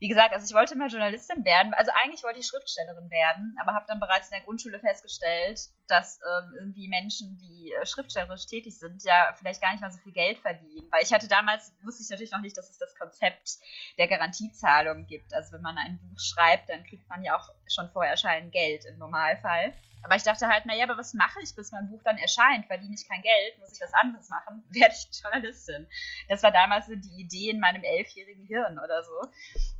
wie gesagt, also ich wollte mal Journalistin werden. Also eigentlich wollte ich Schriftstellerin werden, aber habe dann bereits in der Grundschule festgestellt, dass ähm, irgendwie Menschen, die äh, schriftstellerisch tätig sind, ja vielleicht gar nicht mal so viel Geld verdienen. Weil ich hatte damals, wusste ich natürlich noch nicht, dass es das Konzept der Garantiezahlung gibt. Also wenn man ein Buch schreibt, dann kriegt man ja auch schon vor Erscheinen Geld im Normalfall. Aber ich dachte halt, naja, aber was mache ich, bis mein Buch dann erscheint? Verdiene ich kein Geld? Muss ich was anderes machen? Werde ich Journalistin? Das war damals so die Idee in meinem elfjährigen Hirn oder so.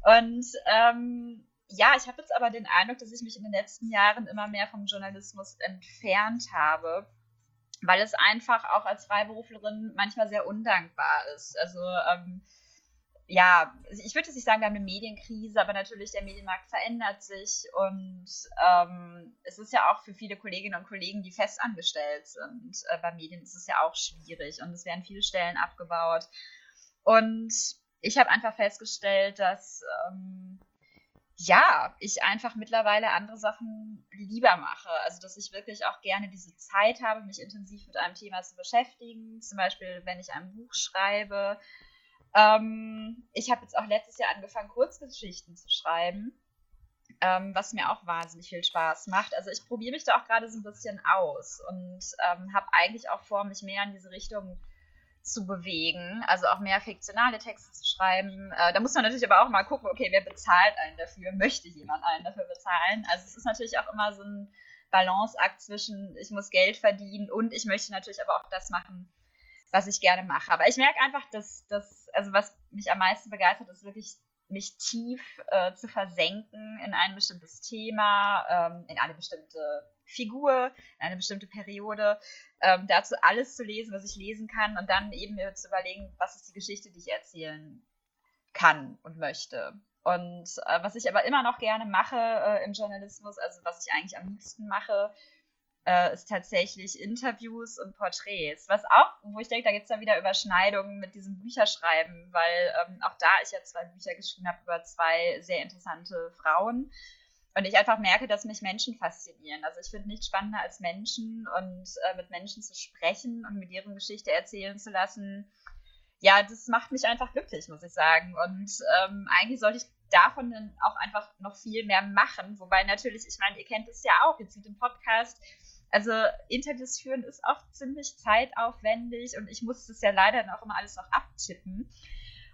Und ähm, ja, ich habe jetzt aber den Eindruck, dass ich mich in den letzten Jahren immer mehr vom Journalismus entfernt habe, weil es einfach auch als Freiberuflerin manchmal sehr undankbar ist. Also ähm, ja, ich würde jetzt nicht sagen, wir haben eine Medienkrise, aber natürlich der Medienmarkt verändert sich und ähm, es ist ja auch für viele Kolleginnen und Kollegen, die festangestellt sind äh, bei Medien, ist es ja auch schwierig und es werden viele Stellen abgebaut. Und ich habe einfach festgestellt, dass ähm, ja, ich einfach mittlerweile andere Sachen lieber mache. Also, dass ich wirklich auch gerne diese Zeit habe, mich intensiv mit einem Thema zu beschäftigen. Zum Beispiel, wenn ich ein Buch schreibe, ähm, ich habe jetzt auch letztes Jahr angefangen, Kurzgeschichten zu schreiben, ähm, was mir auch wahnsinnig viel Spaß macht. Also ich probiere mich da auch gerade so ein bisschen aus und ähm, habe eigentlich auch vor, mich mehr in diese Richtung zu bewegen, also auch mehr fiktionale Texte zu schreiben. Äh, da muss man natürlich aber auch mal gucken, okay, wer bezahlt einen dafür? Möchte jemand einen dafür bezahlen? Also es ist natürlich auch immer so ein Balanceakt zwischen, ich muss Geld verdienen und ich möchte natürlich aber auch das machen, was ich gerne mache. Aber ich merke einfach, dass das, also was mich am meisten begeistert, ist wirklich mich tief äh, zu versenken in ein bestimmtes Thema, ähm, in eine bestimmte Figur, in eine bestimmte Periode, ähm, dazu alles zu lesen, was ich lesen kann und dann eben mir zu überlegen, was ist die Geschichte, die ich erzählen kann und möchte. Und äh, was ich aber immer noch gerne mache äh, im Journalismus, also was ich eigentlich am liebsten mache, äh, ist tatsächlich Interviews und Porträts. Was auch, wo ich denke, da gibt es dann wieder Überschneidungen mit diesem Bücherschreiben, weil ähm, auch da ich ja zwei Bücher geschrieben habe über zwei sehr interessante Frauen. Und ich einfach merke, dass mich Menschen faszinieren. Also ich finde nichts spannender als Menschen und äh, mit Menschen zu sprechen und mit ihren Geschichte erzählen zu lassen. Ja, das macht mich einfach glücklich, muss ich sagen. Und ähm, eigentlich sollte ich davon dann auch einfach noch viel mehr machen. Wobei natürlich, ich meine, ihr kennt es ja auch jetzt mit dem Podcast. Also Interviews führen ist auch ziemlich zeitaufwendig und ich muss das ja leider dann auch immer alles noch abtippen.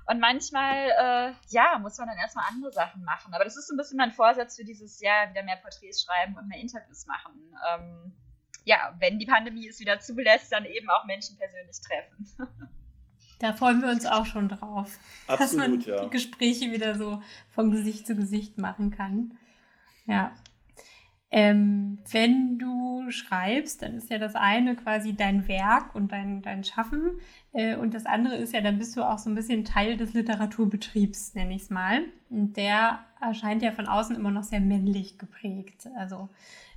Und manchmal, äh, ja, muss man dann erstmal andere Sachen machen. Aber das ist so ein bisschen mein Vorsatz für dieses Jahr, wieder mehr Porträts schreiben und mehr Interviews machen. Ähm, ja, wenn die Pandemie es wieder zulässt, dann eben auch Menschen persönlich treffen. Da freuen wir uns auch schon drauf. Absolut, dass man ja. die Gespräche wieder so von Gesicht zu Gesicht machen kann. Ja. Ähm, wenn du schreibst, dann ist ja das eine quasi dein Werk und dein, dein Schaffen. Äh, und das andere ist ja, dann bist du auch so ein bisschen Teil des Literaturbetriebs, nenne ich es mal. Und der erscheint ja von außen immer noch sehr männlich geprägt. Also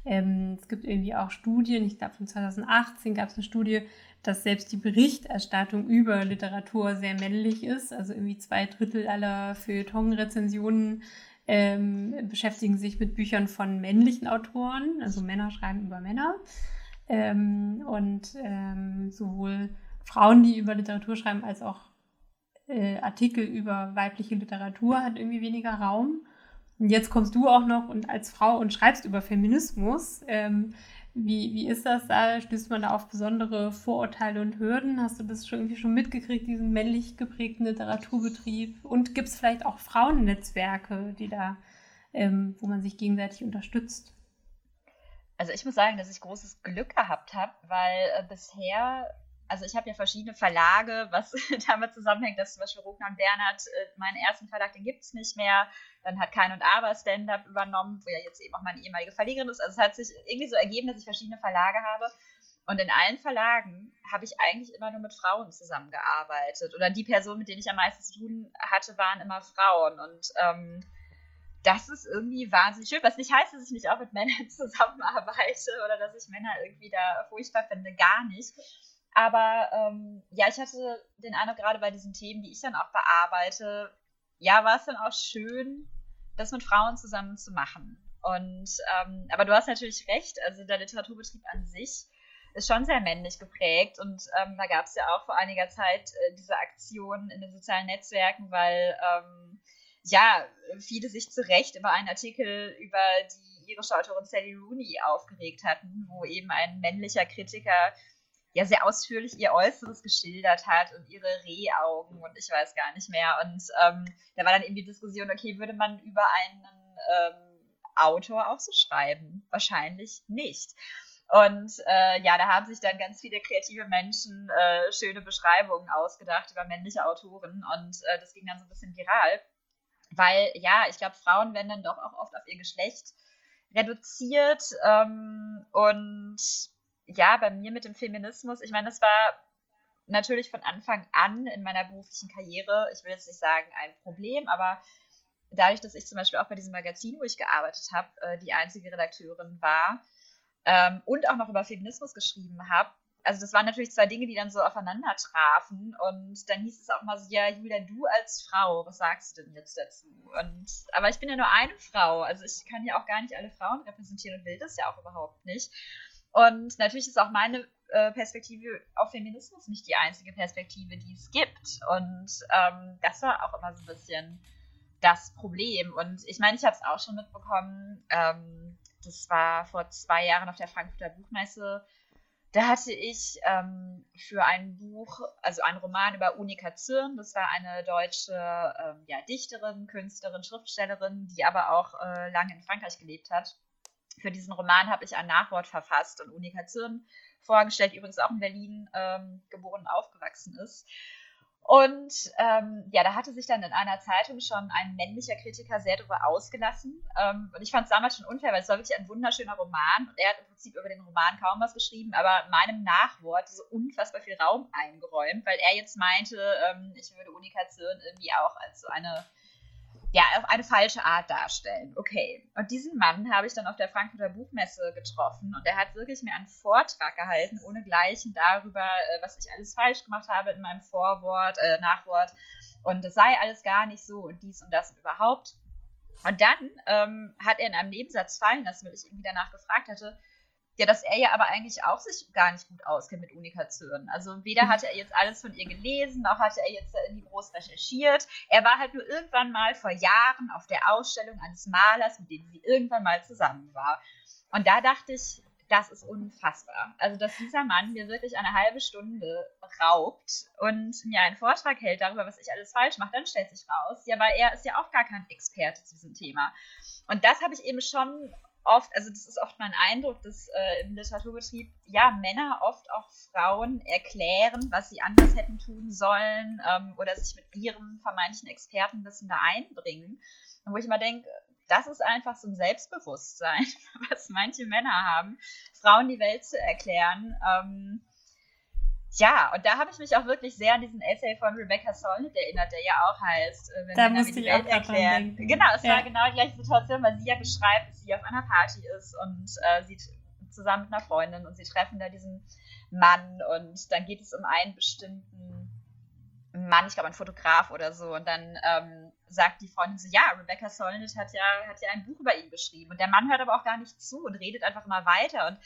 ähm, es gibt irgendwie auch Studien, ich glaube von 2018 gab es eine Studie, dass selbst die Berichterstattung über Literatur sehr männlich ist. Also irgendwie zwei Drittel aller Feuilleton-Rezensionen ähm, beschäftigen sich mit Büchern von männlichen Autoren. Also Männer schreiben über Männer. Ähm, und ähm, sowohl Frauen, die über Literatur schreiben, als auch äh, Artikel über weibliche Literatur hat irgendwie weniger Raum. Und jetzt kommst du auch noch und als Frau und schreibst über Feminismus. Ähm, wie, wie ist das da? Stößt man da auf besondere Vorurteile und Hürden? Hast du das schon irgendwie schon mitgekriegt, diesen männlich geprägten Literaturbetrieb? Und gibt es vielleicht auch Frauennetzwerke, die da, ähm, wo man sich gegenseitig unterstützt? Also ich muss sagen, dass ich großes Glück gehabt habe, weil äh, bisher also ich habe ja verschiedene Verlage, was damit zusammenhängt, dass zum Beispiel Rogner und Bernhard, äh, meinen ersten Verlag, den gibt es nicht mehr. Dann hat Kein und Aber Stand-Up übernommen, wo ja jetzt eben auch meine ehemalige Verlegerin ist. Also es hat sich irgendwie so ergeben, dass ich verschiedene Verlage habe. Und in allen Verlagen habe ich eigentlich immer nur mit Frauen zusammengearbeitet. Oder die Personen, mit denen ich am meisten zu tun hatte, waren immer Frauen. Und ähm, das ist irgendwie wahnsinnig schön. Was nicht heißt, dass ich nicht auch mit Männern zusammenarbeite oder dass ich Männer irgendwie da furchtbar finde. Gar nicht. Aber ähm, ja, ich hatte den Eindruck, gerade bei diesen Themen, die ich dann auch bearbeite, ja, war es dann auch schön, das mit Frauen zusammen zu machen. Und ähm, aber du hast natürlich recht, also der Literaturbetrieb an sich ist schon sehr männlich geprägt und ähm, da gab es ja auch vor einiger Zeit äh, diese Aktion in den sozialen Netzwerken, weil ähm, ja, viele sich zu Recht über einen Artikel über die irische Autorin Sally Rooney aufgeregt hatten, wo eben ein männlicher Kritiker ja sehr ausführlich ihr Äußeres geschildert hat und ihre Rehaugen und ich weiß gar nicht mehr. Und ähm, da war dann eben die Diskussion, okay, würde man über einen ähm, Autor auch so schreiben? Wahrscheinlich nicht. Und äh, ja, da haben sich dann ganz viele kreative Menschen äh, schöne Beschreibungen ausgedacht über männliche Autoren und äh, das ging dann so ein bisschen viral. Weil, ja, ich glaube, Frauen werden dann doch auch oft auf ihr Geschlecht reduziert ähm, und ja, bei mir mit dem Feminismus, ich meine, das war natürlich von Anfang an in meiner beruflichen Karriere, ich will jetzt nicht sagen ein Problem, aber dadurch, dass ich zum Beispiel auch bei diesem Magazin, wo ich gearbeitet habe, äh, die einzige Redakteurin war ähm, und auch noch über Feminismus geschrieben habe, also das waren natürlich zwei Dinge, die dann so aufeinander trafen und dann hieß es auch mal so, ja, Julia, du als Frau, was sagst du denn jetzt dazu? Und, aber ich bin ja nur eine Frau, also ich kann ja auch gar nicht alle Frauen repräsentieren und will das ja auch überhaupt nicht. Und natürlich ist auch meine äh, Perspektive auf Feminismus nicht die einzige Perspektive, die es gibt. Und ähm, das war auch immer so ein bisschen das Problem. Und ich meine, ich habe es auch schon mitbekommen, ähm, das war vor zwei Jahren auf der Frankfurter Buchmesse. Da hatte ich ähm, für ein Buch, also einen Roman über Unika Zürn, das war eine deutsche ähm, ja, Dichterin, Künstlerin, Schriftstellerin, die aber auch äh, lange in Frankreich gelebt hat für diesen Roman habe ich ein Nachwort verfasst und Unika Zirn vorgestellt, übrigens auch in Berlin ähm, geboren und aufgewachsen ist. Und ähm, ja, da hatte sich dann in einer Zeitung schon ein männlicher Kritiker sehr darüber ausgelassen. Ähm, und ich fand es damals schon unfair, weil es war wirklich ein wunderschöner Roman. Und er hat im Prinzip über den Roman kaum was geschrieben, aber meinem Nachwort so unfassbar viel Raum eingeräumt, weil er jetzt meinte, ähm, ich würde Unika Zirn irgendwie auch als so eine ja, auf eine falsche Art darstellen. Okay. Und diesen Mann habe ich dann auf der Frankfurter Buchmesse getroffen und er hat wirklich mir einen Vortrag gehalten, ohne Gleichen darüber, äh, was ich alles falsch gemacht habe in meinem Vorwort, äh, Nachwort. Und es sei alles gar nicht so und dies und das und überhaupt. Und dann ähm, hat er in einem Nebensatz fallen lassen, weil ich irgendwie danach gefragt hatte, ja, dass er ja aber eigentlich auch sich gar nicht gut auskennt mit Unikation. Also weder mhm. hatte er jetzt alles von ihr gelesen, noch hatte er jetzt irgendwie groß recherchiert. Er war halt nur irgendwann mal vor Jahren auf der Ausstellung eines Malers, mit dem sie irgendwann mal zusammen war. Und da dachte ich, das ist unfassbar. Also, dass dieser Mann mir wirklich eine halbe Stunde raubt und mir einen Vortrag hält darüber, was ich alles falsch mache, dann stellt sich raus, ja, weil er ist ja auch gar kein Experte zu diesem Thema. Und das habe ich eben schon oft, also das ist oft mein Eindruck, dass äh, im Literaturbetrieb ja Männer oft auch Frauen erklären, was sie anders hätten tun sollen ähm, oder sich mit ihrem vermeintlichen Expertenwissen da einbringen. Und wo ich immer denke, das ist einfach so ein Selbstbewusstsein, was manche Männer haben, Frauen die Welt zu erklären. Ähm, ja, und da habe ich mich auch wirklich sehr an diesen Essay von Rebecca Solnit erinnert, der ja auch heißt, äh, wenn da mir die Welt erklären. Genau, es ja. war genau die gleiche Situation, weil sie ja beschreibt, dass sie auf einer Party ist und äh, sie zusammen mit einer Freundin und sie treffen da diesen Mann und dann geht es um einen bestimmten Mann, ich glaube ein Fotograf oder so und dann ähm, sagt die Freundin so, ja, Rebecca Solnit hat ja, hat ja ein Buch über ihn geschrieben und der Mann hört aber auch gar nicht zu und redet einfach immer weiter und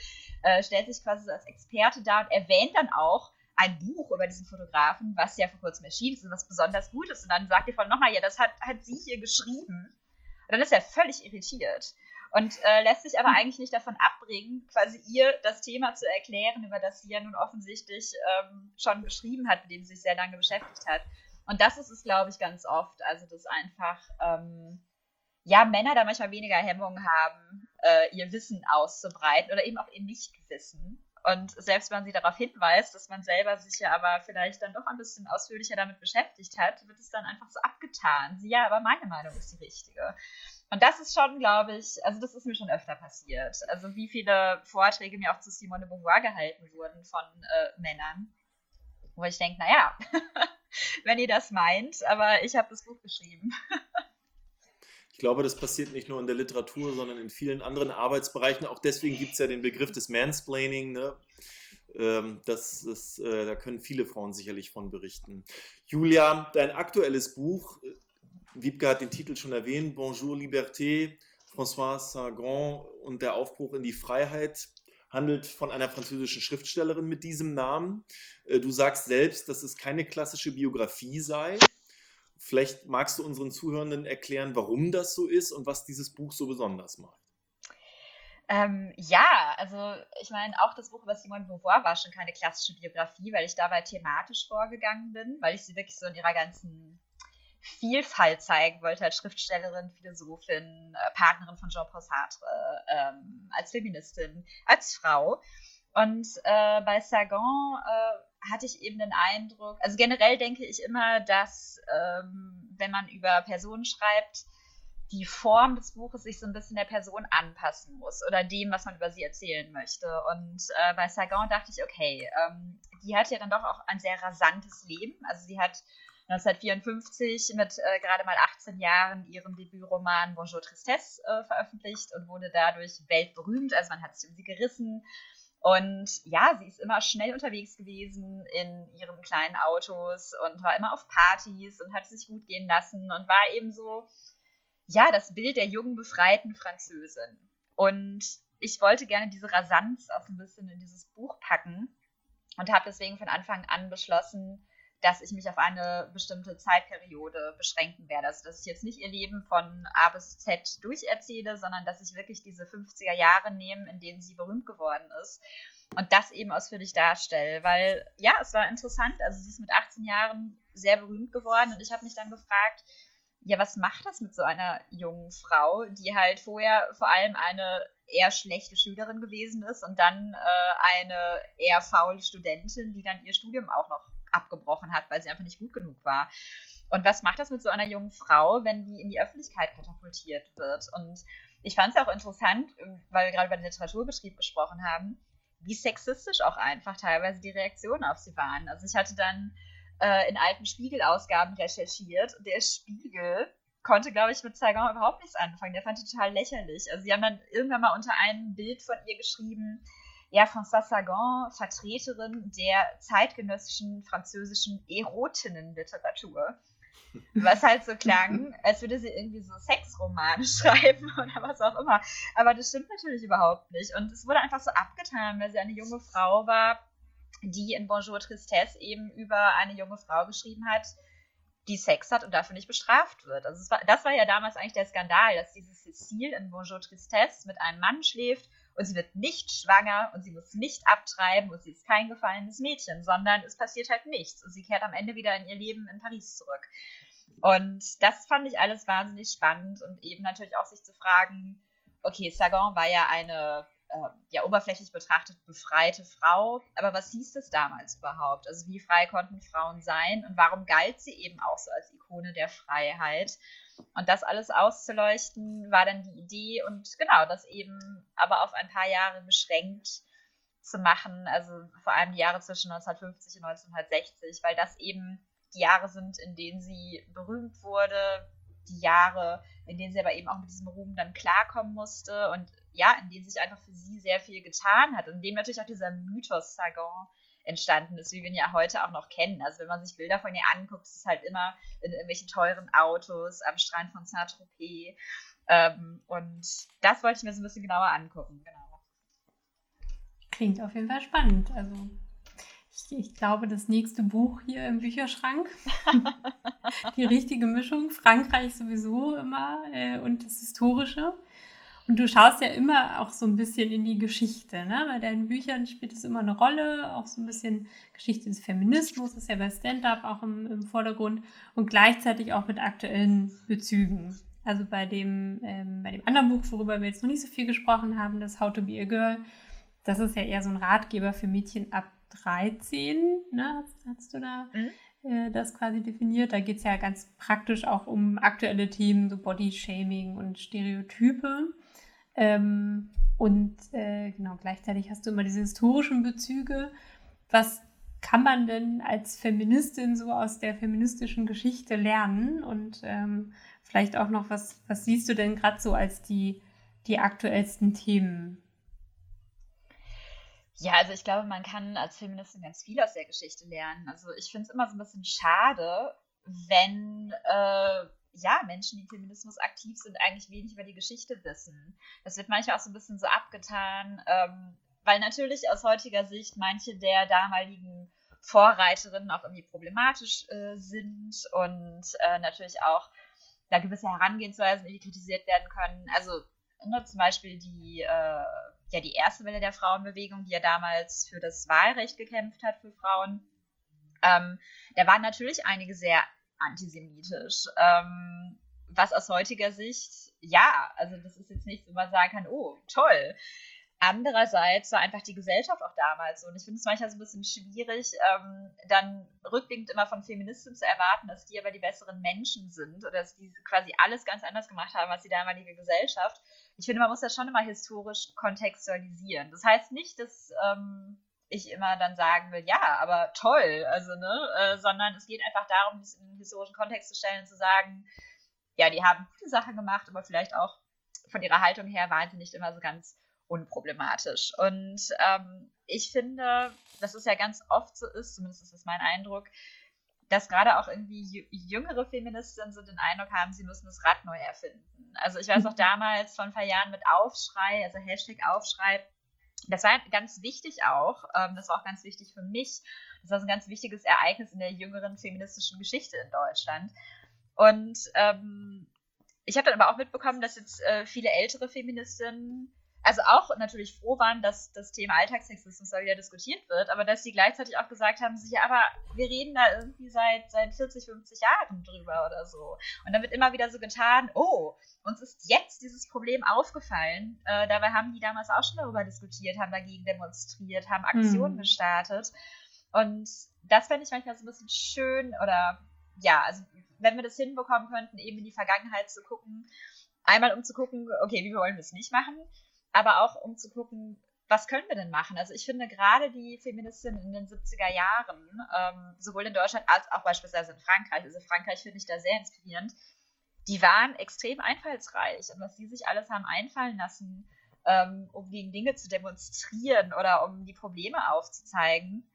äh, stellt sich quasi so als Experte dar und erwähnt dann auch, ein Buch über diesen Fotografen, was ja vor kurzem erschienen ist und was besonders gut ist. Und dann sagt die Frau nochmal, ja, das hat, hat sie hier geschrieben. Und dann ist er völlig irritiert und äh, lässt sich aber hm. eigentlich nicht davon abbringen, quasi ihr das Thema zu erklären, über das sie ja nun offensichtlich ähm, schon geschrieben hat, mit dem sie sich sehr lange beschäftigt hat. Und das ist es, glaube ich, ganz oft. Also, dass einfach, ähm, ja, Männer da manchmal weniger Hemmungen haben, äh, ihr Wissen auszubreiten oder eben auch ihr Nichtwissen. Und selbst wenn sie darauf hinweist, dass man selber sich ja aber vielleicht dann doch ein bisschen ausführlicher damit beschäftigt hat, wird es dann einfach so abgetan. Sie ja, aber meine Meinung ist die richtige. Und das ist schon, glaube ich, also das ist mir schon öfter passiert. Also wie viele Vorträge mir auch zu Simone Beauvoir gehalten wurden von äh, Männern, wo ich denke, naja, wenn ihr das meint, aber ich habe das Buch geschrieben. Ich glaube, das passiert nicht nur in der Literatur, sondern in vielen anderen Arbeitsbereichen. Auch deswegen gibt es ja den Begriff des Mansplaining. Ne? Ähm, das, das, äh, da können viele Frauen sicherlich von berichten. Julia, dein aktuelles Buch, äh, Wiebke hat den Titel schon erwähnt, Bonjour Liberté, François Saint-Grand und der Aufbruch in die Freiheit, handelt von einer französischen Schriftstellerin mit diesem Namen. Äh, du sagst selbst, dass es keine klassische Biografie sei, vielleicht magst du unseren Zuhörenden erklären, warum das so ist und was dieses Buch so besonders macht. Ähm, ja, also ich meine, auch das Buch über Simone Beauvoir war schon keine klassische Biografie, weil ich dabei thematisch vorgegangen bin, weil ich sie wirklich so in ihrer ganzen Vielfalt zeigen wollte als Schriftstellerin, Philosophin, äh, Partnerin von Jean-Paul Sartre, ähm, als Feministin, als Frau. Und äh, bei Sagan äh, hatte ich eben den Eindruck, also generell denke ich immer, dass ähm, wenn man über Personen schreibt, die Form des Buches sich so ein bisschen der Person anpassen muss oder dem, was man über sie erzählen möchte. Und äh, bei Sagan dachte ich, okay, ähm, die hat ja dann doch auch ein sehr rasantes Leben. Also sie hat 1954 mit äh, gerade mal 18 Jahren ihren Debütroman Bonjour Tristesse äh, veröffentlicht und wurde dadurch weltberühmt. Also man hat sich um sie gerissen. Und ja, sie ist immer schnell unterwegs gewesen in ihren kleinen Autos und war immer auf Partys und hat sich gut gehen lassen und war eben so, ja, das Bild der jungen, befreiten Französin. Und ich wollte gerne diese Rasanz auch ein bisschen in dieses Buch packen und habe deswegen von Anfang an beschlossen, dass ich mich auf eine bestimmte Zeitperiode beschränken werde. Also, dass ich jetzt nicht ihr Leben von A bis Z durcherzähle, sondern dass ich wirklich diese 50er Jahre nehme, in denen sie berühmt geworden ist und das eben ausführlich darstelle. Weil, ja, es war interessant. Also, sie ist mit 18 Jahren sehr berühmt geworden und ich habe mich dann gefragt, ja, was macht das mit so einer jungen Frau, die halt vorher vor allem eine eher schlechte Schülerin gewesen ist und dann äh, eine eher faule Studentin, die dann ihr Studium auch noch abgebrochen hat, weil sie einfach nicht gut genug war. Und was macht das mit so einer jungen Frau, wenn die in die Öffentlichkeit katapultiert wird? Und ich fand es auch interessant, weil wir gerade über den Literaturbetrieb gesprochen haben, wie sexistisch auch einfach teilweise die Reaktionen auf sie waren. Also ich hatte dann äh, in alten Spiegelausgaben recherchiert und der Spiegel konnte, glaube ich, mit Saigon überhaupt nichts anfangen. Der fand die total lächerlich. Also sie haben dann irgendwann mal unter einem Bild von ihr geschrieben, ja, François Sagan, Vertreterin der zeitgenössischen französischen Erotinnenliteratur. Was halt so klang, als würde sie irgendwie so Sexromane schreiben oder was auch immer. Aber das stimmt natürlich überhaupt nicht. Und es wurde einfach so abgetan, weil sie eine junge Frau war, die in Bonjour Tristesse eben über eine junge Frau geschrieben hat, die Sex hat und dafür nicht bestraft wird. Also war, das war ja damals eigentlich der Skandal, dass diese Cécile in Bonjour Tristesse mit einem Mann schläft und sie wird nicht schwanger und sie muss nicht abtreiben und sie ist kein gefallenes Mädchen, sondern es passiert halt nichts und sie kehrt am Ende wieder in ihr Leben in Paris zurück. Und das fand ich alles wahnsinnig spannend und eben natürlich auch sich zu fragen, okay, Sagan war ja eine äh, ja oberflächlich betrachtet befreite Frau, aber was hieß das damals überhaupt? Also wie frei konnten Frauen sein und warum galt sie eben auch so als Ikone der Freiheit? Und das alles auszuleuchten, war dann die Idee. Und genau, das eben aber auf ein paar Jahre beschränkt zu machen, also vor allem die Jahre zwischen 1950 und 1960, weil das eben die Jahre sind, in denen sie berühmt wurde, die Jahre, in denen sie aber eben auch mit diesem Ruhm dann klarkommen musste. Und ja, in denen sich einfach für sie sehr viel getan hat. Und in dem natürlich auch dieser Mythos Sagan entstanden ist, wie wir ihn ja heute auch noch kennen. Also wenn man sich Bilder von ihr anguckt, ist es halt immer in irgendwelchen teuren Autos am Strand von Saint-Tropez. Ähm, und das wollte ich mir so ein bisschen genauer angucken, genau. Klingt auf jeden Fall spannend. Also ich, ich glaube, das nächste Buch hier im Bücherschrank. Die richtige Mischung. Frankreich sowieso immer äh, und das Historische. Und du schaust ja immer auch so ein bisschen in die Geschichte, ne? Bei deinen Büchern spielt es immer eine Rolle, auch so ein bisschen Geschichte des Feminismus ist ja bei Stand-up auch im, im Vordergrund und gleichzeitig auch mit aktuellen Bezügen. Also bei dem, ähm, bei dem anderen Buch, worüber wir jetzt noch nicht so viel gesprochen haben, das How to be a Girl, das ist ja eher so ein Ratgeber für Mädchen ab 13, ne? Hast, du da mhm. äh, das quasi definiert? Da geht es ja ganz praktisch auch um aktuelle Themen, so Body-Shaming und Stereotype. Ähm, und äh, genau, gleichzeitig hast du immer diese historischen Bezüge. Was kann man denn als Feministin so aus der feministischen Geschichte lernen? Und ähm, vielleicht auch noch, was, was siehst du denn gerade so als die, die aktuellsten Themen? Ja, also ich glaube, man kann als Feministin ganz viel aus der Geschichte lernen. Also ich finde es immer so ein bisschen schade, wenn äh, ja, Menschen, die im Feminismus aktiv sind, eigentlich wenig über die Geschichte wissen. Das wird manchmal auch so ein bisschen so abgetan, ähm, weil natürlich aus heutiger Sicht manche der damaligen Vorreiterinnen auch irgendwie problematisch äh, sind und äh, natürlich auch da gewisse Herangehensweisen die kritisiert werden können. Also ne, zum Beispiel die, äh, ja, die erste Welle der Frauenbewegung, die ja damals für das Wahlrecht gekämpft hat für Frauen. Ähm, da waren natürlich einige sehr antisemitisch. Ähm, was aus heutiger Sicht, ja, also das ist jetzt nichts, wo man sagen kann, oh, toll. Andererseits war einfach die Gesellschaft auch damals so. Und ich finde es manchmal so ein bisschen schwierig, ähm, dann rückblickend immer von Feministen zu erwarten, dass die aber die besseren Menschen sind oder dass die quasi alles ganz anders gemacht haben als die damalige Gesellschaft. Ich finde, man muss das schon immer historisch kontextualisieren. Das heißt nicht, dass ähm, ich immer dann sagen will, ja, aber toll, also, ne, äh, sondern es geht einfach darum, das in den historischen Kontext zu stellen und zu sagen, ja, die haben gute Sachen gemacht, aber vielleicht auch von ihrer Haltung her waren sie nicht immer so ganz unproblematisch. Und ähm, ich finde, dass es ja ganz oft so ist, zumindest ist das mein Eindruck, dass gerade auch irgendwie jüngere Feministinnen so den Eindruck haben, sie müssen das Rad neu erfinden. Also ich weiß auch mhm. damals vor ein paar Jahren mit Aufschrei, also Hashtag Aufschrei, das war ganz wichtig auch, ähm, das war auch ganz wichtig für mich. Das war so ein ganz wichtiges Ereignis in der jüngeren feministischen Geschichte in Deutschland. Und ähm, ich habe dann aber auch mitbekommen, dass jetzt äh, viele ältere Feministinnen also auch natürlich froh waren, dass das Thema Alltagssexismus da wieder diskutiert wird, aber dass sie gleichzeitig auch gesagt haben, sich, ja, aber wir reden da irgendwie seit, seit 40, 50 Jahren drüber oder so. Und dann wird immer wieder so getan, oh, uns ist jetzt dieses Problem aufgefallen. Äh, dabei haben die damals auch schon darüber diskutiert, haben dagegen demonstriert, haben Aktionen mhm. gestartet. Und das fände ich manchmal so ein bisschen schön oder ja, also wenn wir das hinbekommen könnten, eben in die Vergangenheit zu gucken, einmal um zu gucken, okay, wie wollen wir es nicht machen, aber auch um zu gucken, was können wir denn machen? Also ich finde gerade die Feministinnen in den 70er Jahren, ähm, sowohl in Deutschland als auch beispielsweise in Frankreich, also Frankreich finde ich da sehr inspirierend, die waren extrem einfallsreich und was die sich alles haben einfallen lassen, ähm, um gegen Dinge zu demonstrieren oder um die Probleme aufzuzeigen,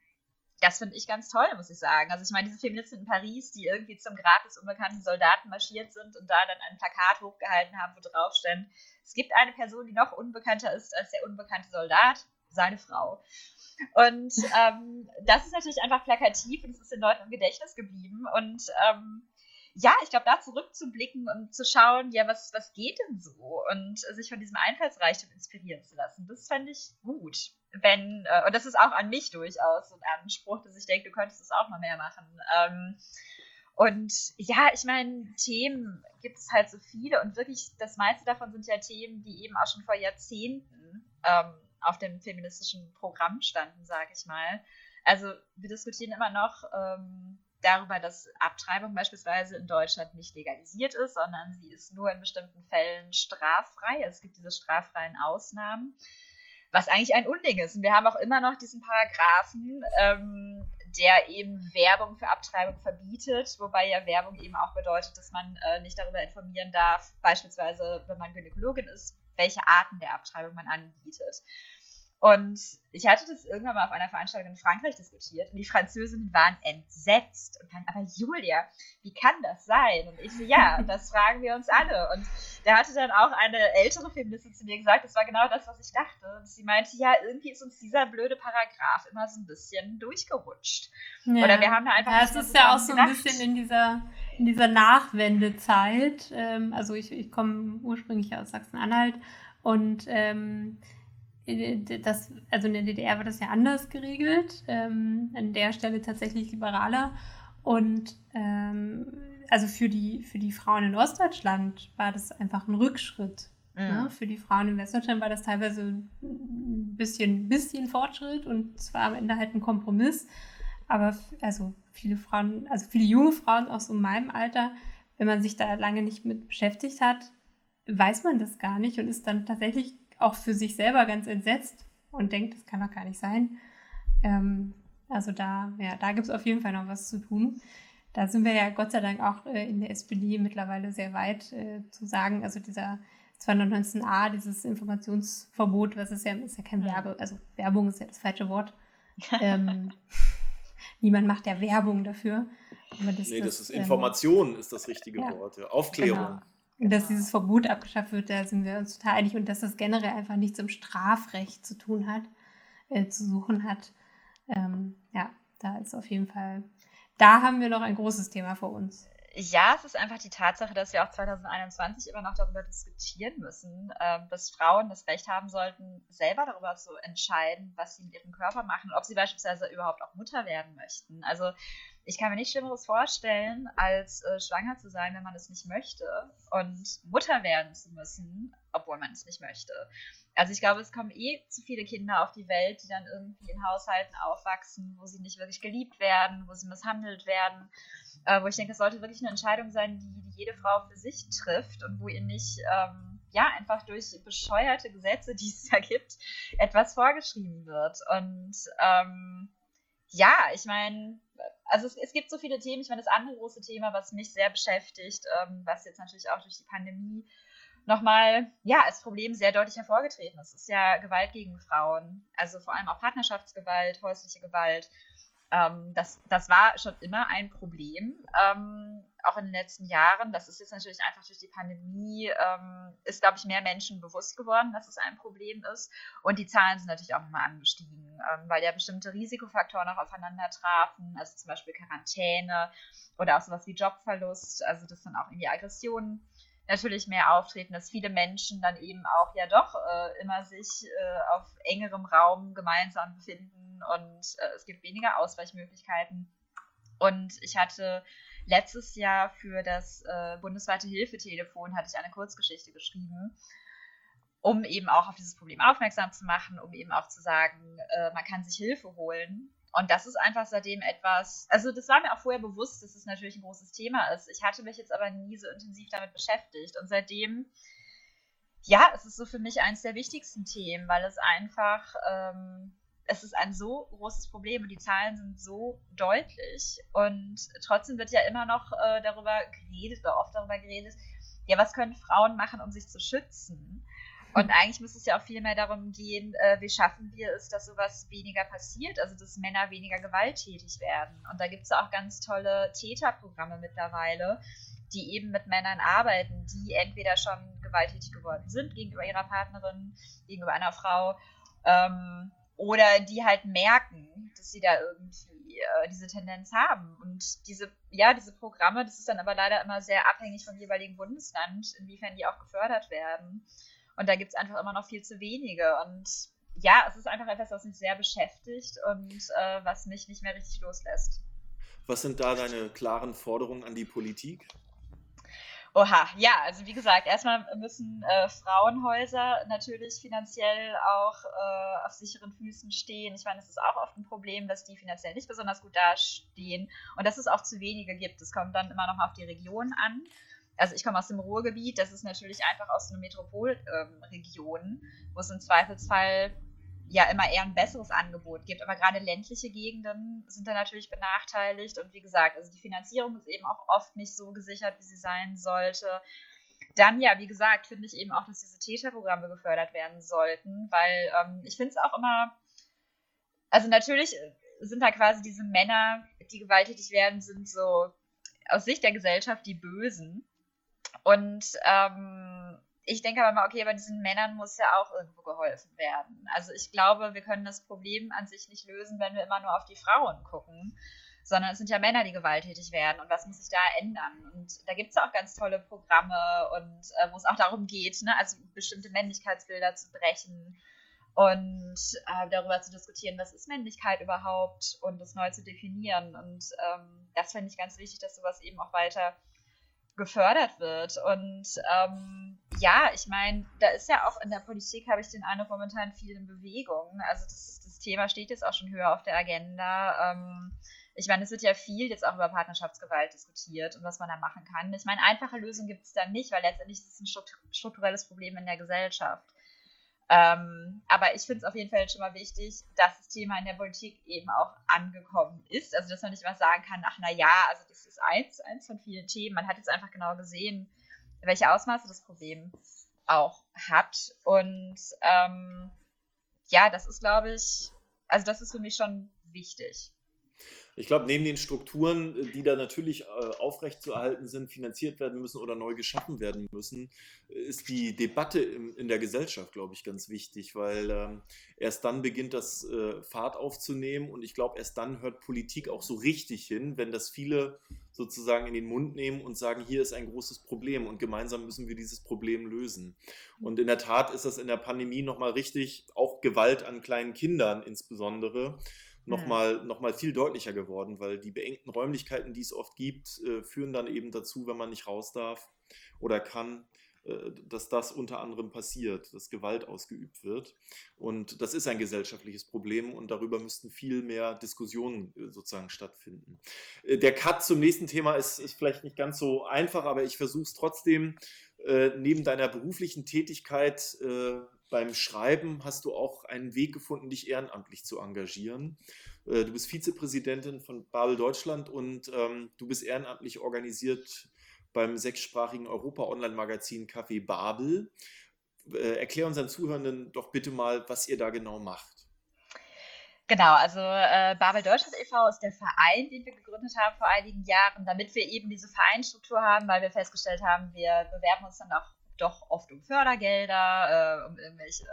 das finde ich ganz toll, muss ich sagen. Also ich meine, diese Feministen in Paris, die irgendwie zum Grab des unbekannten Soldaten marschiert sind und da dann ein Plakat hochgehalten haben, wo drauf stand, es gibt eine Person, die noch unbekannter ist als der unbekannte Soldat, seine Frau. Und ähm, das ist natürlich einfach plakativ und es ist den Leuten im Gedächtnis geblieben. Und ähm, ja, ich glaube, da zurückzublicken und zu schauen, ja, was, was geht denn so? Und sich von diesem Einfallsreichtum inspirieren zu lassen, das fände ich gut. Wenn, äh, und das ist auch an mich durchaus so ein Anspruch, dass ich denke, du könntest es auch mal mehr machen. Ähm, und ja, ich meine, Themen gibt es halt so viele und wirklich das meiste davon sind ja Themen, die eben auch schon vor Jahrzehnten ähm, auf dem feministischen Programm standen, sage ich mal. Also wir diskutieren immer noch ähm, darüber, dass Abtreibung beispielsweise in Deutschland nicht legalisiert ist, sondern sie ist nur in bestimmten Fällen straffrei. Es gibt diese straffreien Ausnahmen, was eigentlich ein Unding ist. Und wir haben auch immer noch diesen Paragraphen, ähm, der eben Werbung für Abtreibung verbietet, wobei ja Werbung eben auch bedeutet, dass man äh, nicht darüber informieren darf, beispielsweise wenn man Gynäkologin ist, welche Arten der Abtreibung man anbietet. Und ich hatte das irgendwann mal auf einer Veranstaltung in Frankreich diskutiert und die Französinnen waren entsetzt und dann, aber Julia, wie kann das sein? Und ich so, ja, das fragen wir uns alle. Und da hatte dann auch eine ältere Feministin zu mir gesagt, das war genau das, was ich dachte. Und sie meinte, ja, irgendwie ist uns dieser blöde Paragraph immer so ein bisschen durchgerutscht. Ja. Oder wir haben da einfach. Ja, es ist ja auch so ein bisschen in dieser, in dieser Nachwendezeit. Ähm, also ich, ich komme ursprünglich aus Sachsen-Anhalt und ähm, das, also in der DDR war das ja anders geregelt, ähm, an der Stelle tatsächlich liberaler. Und ähm, also für die, für die Frauen in Ostdeutschland war das einfach ein Rückschritt. Mhm. Ne? Für die Frauen in Westdeutschland war das teilweise ein bisschen, bisschen Fortschritt und es war am Ende halt ein Kompromiss. Aber also viele Frauen, also viele junge Frauen aus so meinem Alter, wenn man sich da lange nicht mit beschäftigt hat, weiß man das gar nicht und ist dann tatsächlich auch für sich selber ganz entsetzt und denkt, das kann doch gar nicht sein. Ähm, also da, ja, da gibt es auf jeden Fall noch was zu tun. Da sind wir ja Gott sei Dank auch äh, in der SPD mittlerweile sehr weit äh, zu sagen. Also dieser 219a, dieses Informationsverbot, was ist ja, ist ja kein Werbe, also Werbung ist ja das falsche Wort. Ähm, niemand macht ja Werbung dafür. Aber das, nee, das, das ist ähm, Information, ist das richtige ja, Wort. Aufklärung. Genau. Und dass dieses Verbot abgeschafft wird, da sind wir uns total einig. Und dass das generell einfach nichts im Strafrecht zu tun hat, äh, zu suchen hat. Ähm, ja, da ist auf jeden Fall, da haben wir noch ein großes Thema vor uns. Ja, es ist einfach die Tatsache, dass wir auch 2021 immer noch darüber diskutieren müssen, äh, dass Frauen das Recht haben sollten, selber darüber zu entscheiden, was sie mit ihrem Körper machen, ob sie beispielsweise überhaupt auch Mutter werden möchten. Also ich kann mir nichts Schlimmeres vorstellen, als äh, schwanger zu sein, wenn man es nicht möchte und Mutter werden zu müssen, obwohl man es nicht möchte. Also ich glaube, es kommen eh zu viele Kinder auf die Welt, die dann irgendwie in Haushalten aufwachsen, wo sie nicht wirklich geliebt werden, wo sie misshandelt werden, äh, wo ich denke, es sollte wirklich eine Entscheidung sein, die, die, jede Frau für sich trifft und wo ihr nicht ähm, ja einfach durch bescheuerte Gesetze, die es da gibt, etwas vorgeschrieben wird. Und ähm, ja, ich meine, also es, es, gibt so viele Themen. Ich meine, das andere große Thema, was mich sehr beschäftigt, ähm, was jetzt natürlich auch durch die Pandemie nochmal, ja, als Problem sehr deutlich hervorgetreten ist, ist ja Gewalt gegen Frauen. Also vor allem auch Partnerschaftsgewalt, häusliche Gewalt. Ähm, das, das war schon immer ein Problem, ähm, auch in den letzten Jahren. Das ist jetzt natürlich einfach durch die Pandemie, ähm, ist, glaube ich, mehr Menschen bewusst geworden, dass es ein Problem ist. Und die Zahlen sind natürlich auch nochmal angestiegen, ähm, weil ja bestimmte Risikofaktoren auch aufeinander trafen, also zum Beispiel Quarantäne oder auch sowas wie Jobverlust, also das dann auch irgendwie Aggressionen natürlich mehr auftreten, dass viele Menschen dann eben auch ja doch äh, immer sich äh, auf engerem Raum gemeinsam befinden und äh, es gibt weniger Ausweichmöglichkeiten. Und ich hatte letztes Jahr für das äh, bundesweite Hilfetelefon hatte ich eine Kurzgeschichte geschrieben, um eben auch auf dieses Problem aufmerksam zu machen, um eben auch zu sagen, äh, man kann sich Hilfe holen und das ist einfach seitdem etwas, also das war mir auch vorher bewusst, dass es natürlich ein großes Thema ist. Ich hatte mich jetzt aber nie so intensiv damit beschäftigt. Und seitdem, ja, es ist so für mich eines der wichtigsten Themen, weil es einfach, ähm, es ist ein so großes Problem und die Zahlen sind so deutlich. Und trotzdem wird ja immer noch äh, darüber geredet oder oft darüber geredet, ja, was können Frauen machen, um sich zu schützen? Und eigentlich müsste es ja auch viel mehr darum gehen, äh, wie schaffen wir es, dass sowas weniger passiert, also dass Männer weniger gewalttätig werden. Und da gibt es auch ganz tolle Täterprogramme mittlerweile, die eben mit Männern arbeiten, die entweder schon gewalttätig geworden sind gegenüber ihrer Partnerin, gegenüber einer Frau, ähm, oder die halt merken, dass sie da irgendwie äh, diese Tendenz haben. Und diese, ja, diese Programme, das ist dann aber leider immer sehr abhängig vom jeweiligen Bundesland, inwiefern die auch gefördert werden. Und da gibt es einfach immer noch viel zu wenige. Und ja, es ist einfach etwas, was mich sehr beschäftigt und äh, was mich nicht mehr richtig loslässt. Was sind da deine klaren Forderungen an die Politik? Oha, ja, also wie gesagt, erstmal müssen äh, Frauenhäuser natürlich finanziell auch äh, auf sicheren Füßen stehen. Ich meine, es ist auch oft ein Problem, dass die finanziell nicht besonders gut dastehen und dass es auch zu wenige gibt. Es kommt dann immer noch auf die Region an also ich komme aus dem Ruhrgebiet, das ist natürlich einfach aus einer Metropolregion, ähm, wo es im Zweifelsfall ja immer eher ein besseres Angebot gibt. Aber gerade ländliche Gegenden sind da natürlich benachteiligt. Und wie gesagt, also die Finanzierung ist eben auch oft nicht so gesichert, wie sie sein sollte. Dann, ja, wie gesagt, finde ich eben auch, dass diese Täterprogramme gefördert werden sollten, weil ähm, ich finde es auch immer, also natürlich sind da quasi diese Männer, die gewalttätig werden, sind so aus Sicht der Gesellschaft die Bösen. Und ähm, ich denke aber mal, okay, bei diesen Männern muss ja auch irgendwo geholfen werden. Also ich glaube, wir können das Problem an sich nicht lösen, wenn wir immer nur auf die Frauen gucken, sondern es sind ja Männer, die gewalttätig werden. Und was muss sich da ändern? Und da gibt es auch ganz tolle Programme und äh, wo es auch darum geht, ne, also bestimmte Männlichkeitsbilder zu brechen und äh, darüber zu diskutieren, was ist Männlichkeit überhaupt und das neu zu definieren. Und ähm, das finde ich ganz wichtig, dass sowas eben auch weiter gefördert wird. Und ähm, ja, ich meine, da ist ja auch in der Politik, habe ich den Eindruck, momentan viel in Bewegung. Also das, das Thema steht jetzt auch schon höher auf der Agenda. Ähm, ich meine, es wird ja viel jetzt auch über Partnerschaftsgewalt diskutiert und was man da machen kann. Ich meine, einfache Lösungen gibt es da nicht, weil letztendlich ist es ein strukturelles Problem in der Gesellschaft. Ähm, aber ich finde es auf jeden Fall schon mal wichtig, dass das Thema in der Politik eben auch angekommen ist. Also, dass man nicht mal sagen kann, ach, na ja, also das ist eins, eins von vielen Themen. Man hat jetzt einfach genau gesehen, welche Ausmaße das Problem auch hat. Und ähm, ja, das ist, glaube ich, also das ist für mich schon wichtig. Ich glaube, neben den Strukturen, äh, die da natürlich äh, aufrechtzuerhalten sind, finanziert werden müssen oder neu geschaffen werden müssen, äh, ist die Debatte in, in der Gesellschaft, glaube ich, ganz wichtig, weil ähm, erst dann beginnt das äh, Fahrt aufzunehmen und ich glaube, erst dann hört Politik auch so richtig hin, wenn das viele sozusagen in den Mund nehmen und sagen, hier ist ein großes Problem und gemeinsam müssen wir dieses Problem lösen. Und in der Tat ist das in der Pandemie nochmal richtig, auch Gewalt an kleinen Kindern insbesondere nochmal noch mal viel deutlicher geworden, weil die beengten Räumlichkeiten, die es oft gibt, äh, führen dann eben dazu, wenn man nicht raus darf oder kann, äh, dass das unter anderem passiert, dass Gewalt ausgeübt wird. Und das ist ein gesellschaftliches Problem und darüber müssten viel mehr Diskussionen äh, sozusagen stattfinden. Äh, der Cut zum nächsten Thema ist, ist vielleicht nicht ganz so einfach, aber ich versuche es trotzdem. Äh, neben deiner beruflichen Tätigkeit äh, beim Schreiben hast du auch einen Weg gefunden, dich ehrenamtlich zu engagieren. Äh, du bist Vizepräsidentin von Babel Deutschland und ähm, du bist ehrenamtlich organisiert beim sechssprachigen Europa-Online-Magazin Café Babel. Äh, erklär unseren Zuhörenden doch bitte mal, was ihr da genau macht. Genau, also äh, Babel Deutschland e.V. ist der Verein, den wir gegründet haben vor einigen Jahren, damit wir eben diese Vereinsstruktur haben, weil wir festgestellt haben, wir bewerben uns dann auch doch oft um Fördergelder, äh, um irgendwelche,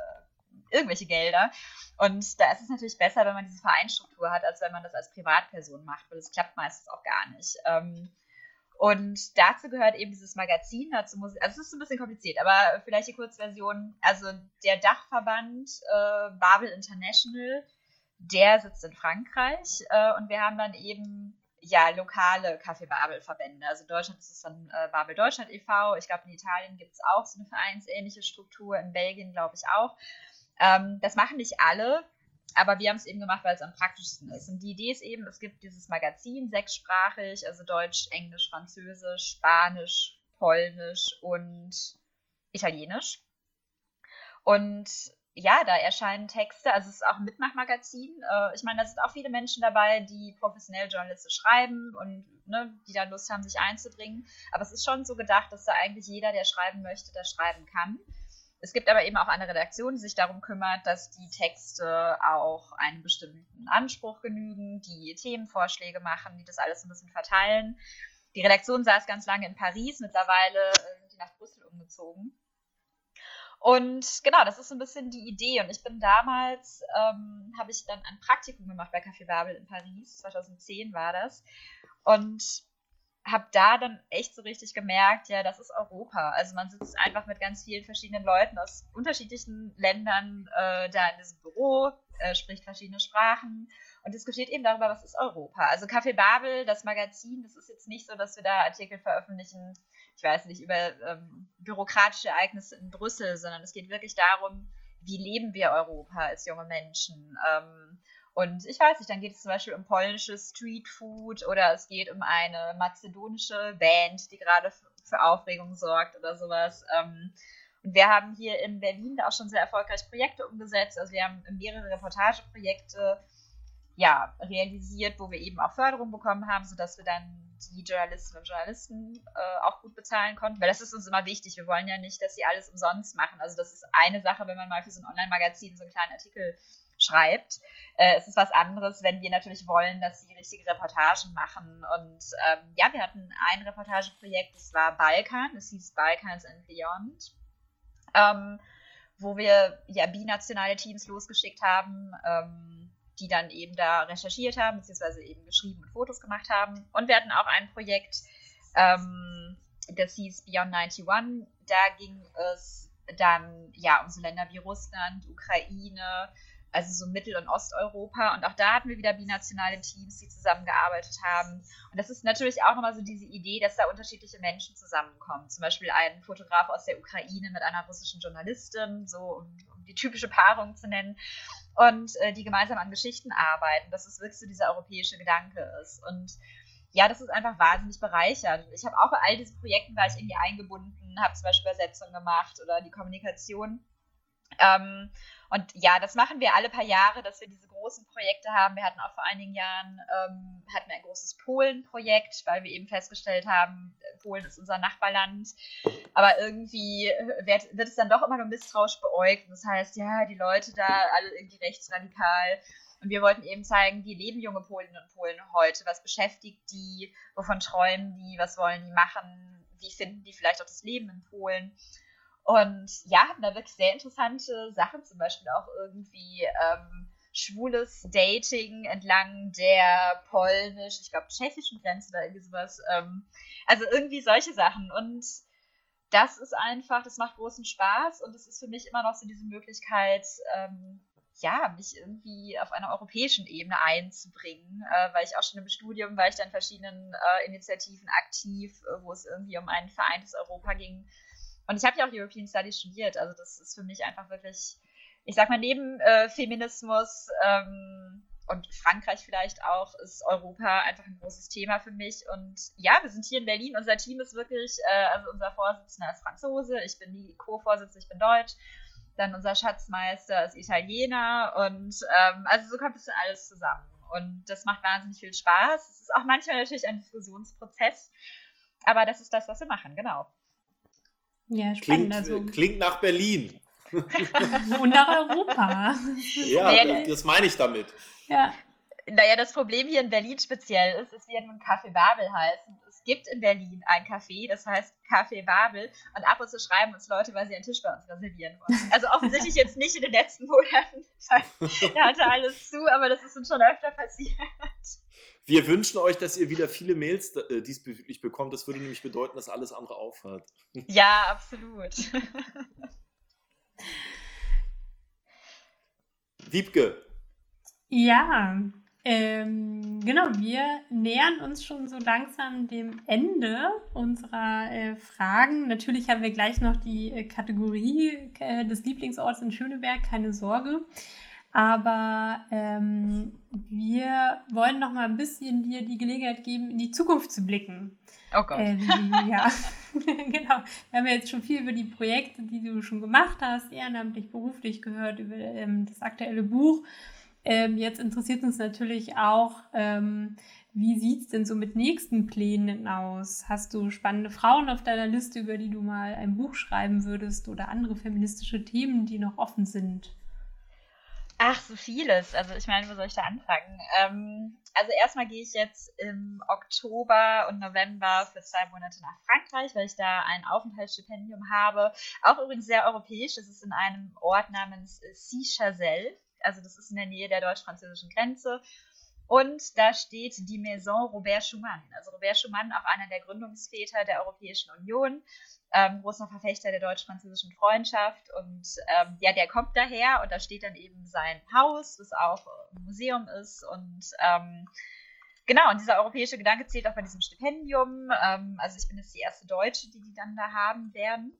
irgendwelche Gelder. Und da ist es natürlich besser, wenn man diese Vereinsstruktur hat, als wenn man das als Privatperson macht, weil das klappt meistens auch gar nicht. Ähm, und dazu gehört eben dieses Magazin, dazu muss, also es ist ein bisschen kompliziert, aber vielleicht die Kurzversion, also der Dachverband äh, Babel International, der sitzt in Frankreich äh, und wir haben dann eben ja, lokale Kaffee Babel-Verbände. Also in Deutschland ist es dann äh, Babel Deutschland e.V. Ich glaube, in Italien gibt es auch so eine vereinsähnliche Struktur, in Belgien glaube ich auch. Ähm, das machen nicht alle, aber wir haben es eben gemacht, weil es am praktischsten ist. Und die Idee ist eben, es gibt dieses Magazin sechssprachig, also Deutsch, Englisch, Französisch, Spanisch, Polnisch und Italienisch. Und ja, da erscheinen Texte, also es ist auch ein Mitmachmagazin. Äh, ich meine, da sind auch viele Menschen dabei, die professionell Journalisten schreiben und ne, die da Lust haben, sich einzubringen. Aber es ist schon so gedacht, dass da eigentlich jeder, der schreiben möchte, da schreiben kann. Es gibt aber eben auch eine Redaktion, die sich darum kümmert, dass die Texte auch einem bestimmten Anspruch genügen, die Themenvorschläge machen, die das alles ein bisschen verteilen. Die Redaktion saß ganz lange in Paris, mittlerweile sind die nach Brüssel umgezogen. Und genau, das ist so ein bisschen die Idee. Und ich bin damals, ähm, habe ich dann ein Praktikum gemacht bei Café Babel in Paris, 2010 war das. Und habe da dann echt so richtig gemerkt, ja, das ist Europa. Also man sitzt einfach mit ganz vielen verschiedenen Leuten aus unterschiedlichen Ländern äh, da in diesem Büro, äh, spricht verschiedene Sprachen und diskutiert eben darüber, was ist Europa. Also Café Babel, das Magazin, das ist jetzt nicht so, dass wir da Artikel veröffentlichen, ich weiß nicht, über ähm, bürokratische Ereignisse in Brüssel, sondern es geht wirklich darum, wie leben wir Europa als junge Menschen. Ähm, und ich weiß nicht, dann geht es zum Beispiel um polnisches Streetfood oder es geht um eine mazedonische Band, die gerade für Aufregung sorgt oder sowas. Ähm, und wir haben hier in Berlin auch schon sehr erfolgreich Projekte umgesetzt. Also wir haben mehrere Reportageprojekte ja, realisiert, wo wir eben auch Förderung bekommen haben, sodass wir dann die Journalistinnen und Journalisten äh, auch gut bezahlen konnten, weil das ist uns immer wichtig. Wir wollen ja nicht, dass sie alles umsonst machen. Also das ist eine Sache, wenn man mal für so ein Online-Magazin so einen kleinen Artikel schreibt. Äh, es ist was anderes, wenn wir natürlich wollen, dass sie richtige Reportagen machen. Und ähm, ja, wir hatten ein Reportageprojekt, das war Balkan, das hieß Balkans and Beyond, ähm, wo wir ja binationale Teams losgeschickt haben. Ähm, die dann eben da recherchiert haben, beziehungsweise eben geschrieben und Fotos gemacht haben. Und wir hatten auch ein Projekt, ähm, das hieß Beyond 91. Da ging es dann ja um so Länder wie Russland, Ukraine, also so Mittel- und Osteuropa. Und auch da hatten wir wieder binationale Teams, die zusammengearbeitet haben. Und das ist natürlich auch nochmal so diese Idee, dass da unterschiedliche Menschen zusammenkommen. Zum Beispiel ein Fotograf aus der Ukraine mit einer russischen Journalistin, so um die typische Paarung zu nennen und äh, die gemeinsam an Geschichten arbeiten, dass es wirklich so dieser europäische Gedanke ist. Und ja, das ist einfach wahnsinnig bereichernd. Ich habe auch bei all diesen Projekten war ich irgendwie eingebunden, habe zum Beispiel Übersetzungen gemacht oder die Kommunikation. Ähm, und ja, das machen wir alle paar Jahre, dass wir diese großen Projekte haben. Wir hatten auch vor einigen Jahren ähm, hatten wir ein großes Polen-Projekt, weil wir eben festgestellt haben, Polen ist unser Nachbarland. Aber irgendwie wird, wird es dann doch immer nur misstrauisch beäugt. Das heißt, ja, die Leute da alle irgendwie rechtsradikal. Und wir wollten eben zeigen, wie leben junge Polinnen und Polen heute, was beschäftigt die, wovon träumen die, was wollen die machen, wie finden die vielleicht auch das Leben in Polen. Und ja, hatten da wirklich sehr interessante Sachen, zum Beispiel auch irgendwie ähm, schwules Dating entlang der polnisch, ich glaube, tschechischen Grenze oder irgendwie sowas. Ähm, also irgendwie solche Sachen. Und das ist einfach, das macht großen Spaß und es ist für mich immer noch so diese Möglichkeit, ähm, ja, mich irgendwie auf einer europäischen Ebene einzubringen, äh, weil ich auch schon im Studium war ich dann in verschiedenen äh, Initiativen aktiv, äh, wo es irgendwie um ein vereintes Europa ging. Und ich habe ja auch European Studies studiert, also das ist für mich einfach wirklich, ich sag mal, neben äh, Feminismus ähm, und Frankreich vielleicht auch, ist Europa einfach ein großes Thema für mich. Und ja, wir sind hier in Berlin, unser Team ist wirklich, äh, also unser Vorsitzender ist Franzose, ich bin die Co-Vorsitzende, ich bin Deutsch dann unser Schatzmeister ist Italiener und ähm, also so kommt dann alles zusammen. Und das macht wahnsinnig viel Spaß. Es ist auch manchmal natürlich ein Diskussionsprozess, aber das ist das, was wir machen, genau. Ja. Klingt, also. klingt nach Berlin. Und nach Europa. Ja, naja, das meine ich damit. Ja. Naja, das Problem hier in Berlin speziell ist, es wird nun Kaffee Babel heißen gibt in Berlin ein Café, das heißt Café Babel. Und ab und zu schreiben uns Leute, weil sie einen Tisch bei uns reservieren wollen. Also offensichtlich jetzt nicht in den letzten Monaten. Da hatte alles zu, aber das ist uns schon öfter passiert. Wir wünschen euch, dass ihr wieder viele Mails äh, diesbezüglich bekommt. Das würde nämlich bedeuten, dass alles andere aufhört. Ja, absolut. Wiebke. Ja, ähm, genau, wir nähern uns schon so langsam dem Ende unserer äh, Fragen. Natürlich haben wir gleich noch die äh, Kategorie äh, des Lieblingsorts in Schöneberg, keine Sorge. Aber ähm, wir wollen noch mal ein bisschen dir die Gelegenheit geben, in die Zukunft zu blicken. Oh Gott. Äh, ja, genau. Wir haben ja jetzt schon viel über die Projekte, die du schon gemacht hast, ehrenamtlich, beruflich gehört, über ähm, das aktuelle Buch. Ähm, jetzt interessiert uns natürlich auch, ähm, wie sieht es denn so mit nächsten Plänen aus? Hast du spannende Frauen auf deiner Liste, über die du mal ein Buch schreiben würdest oder andere feministische Themen, die noch offen sind? Ach, so vieles. Also ich meine, wo soll ich da anfangen? Ähm, also erstmal gehe ich jetzt im Oktober und November für zwei Monate nach Frankreich, weil ich da ein Aufenthaltsstipendium habe. Auch übrigens sehr europäisch. Das ist in einem Ort namens Cichazel also das ist in der Nähe der deutsch-französischen Grenze. Und da steht die Maison Robert Schumann. Also Robert Schumann, auch einer der Gründungsväter der Europäischen Union, ähm, großer Verfechter der deutsch-französischen Freundschaft. Und ähm, ja, der kommt daher und da steht dann eben sein Haus, das auch ein Museum ist. Und ähm, genau, und dieser europäische Gedanke zählt auch bei diesem Stipendium. Ähm, also ich bin jetzt die erste Deutsche, die die dann da haben werden.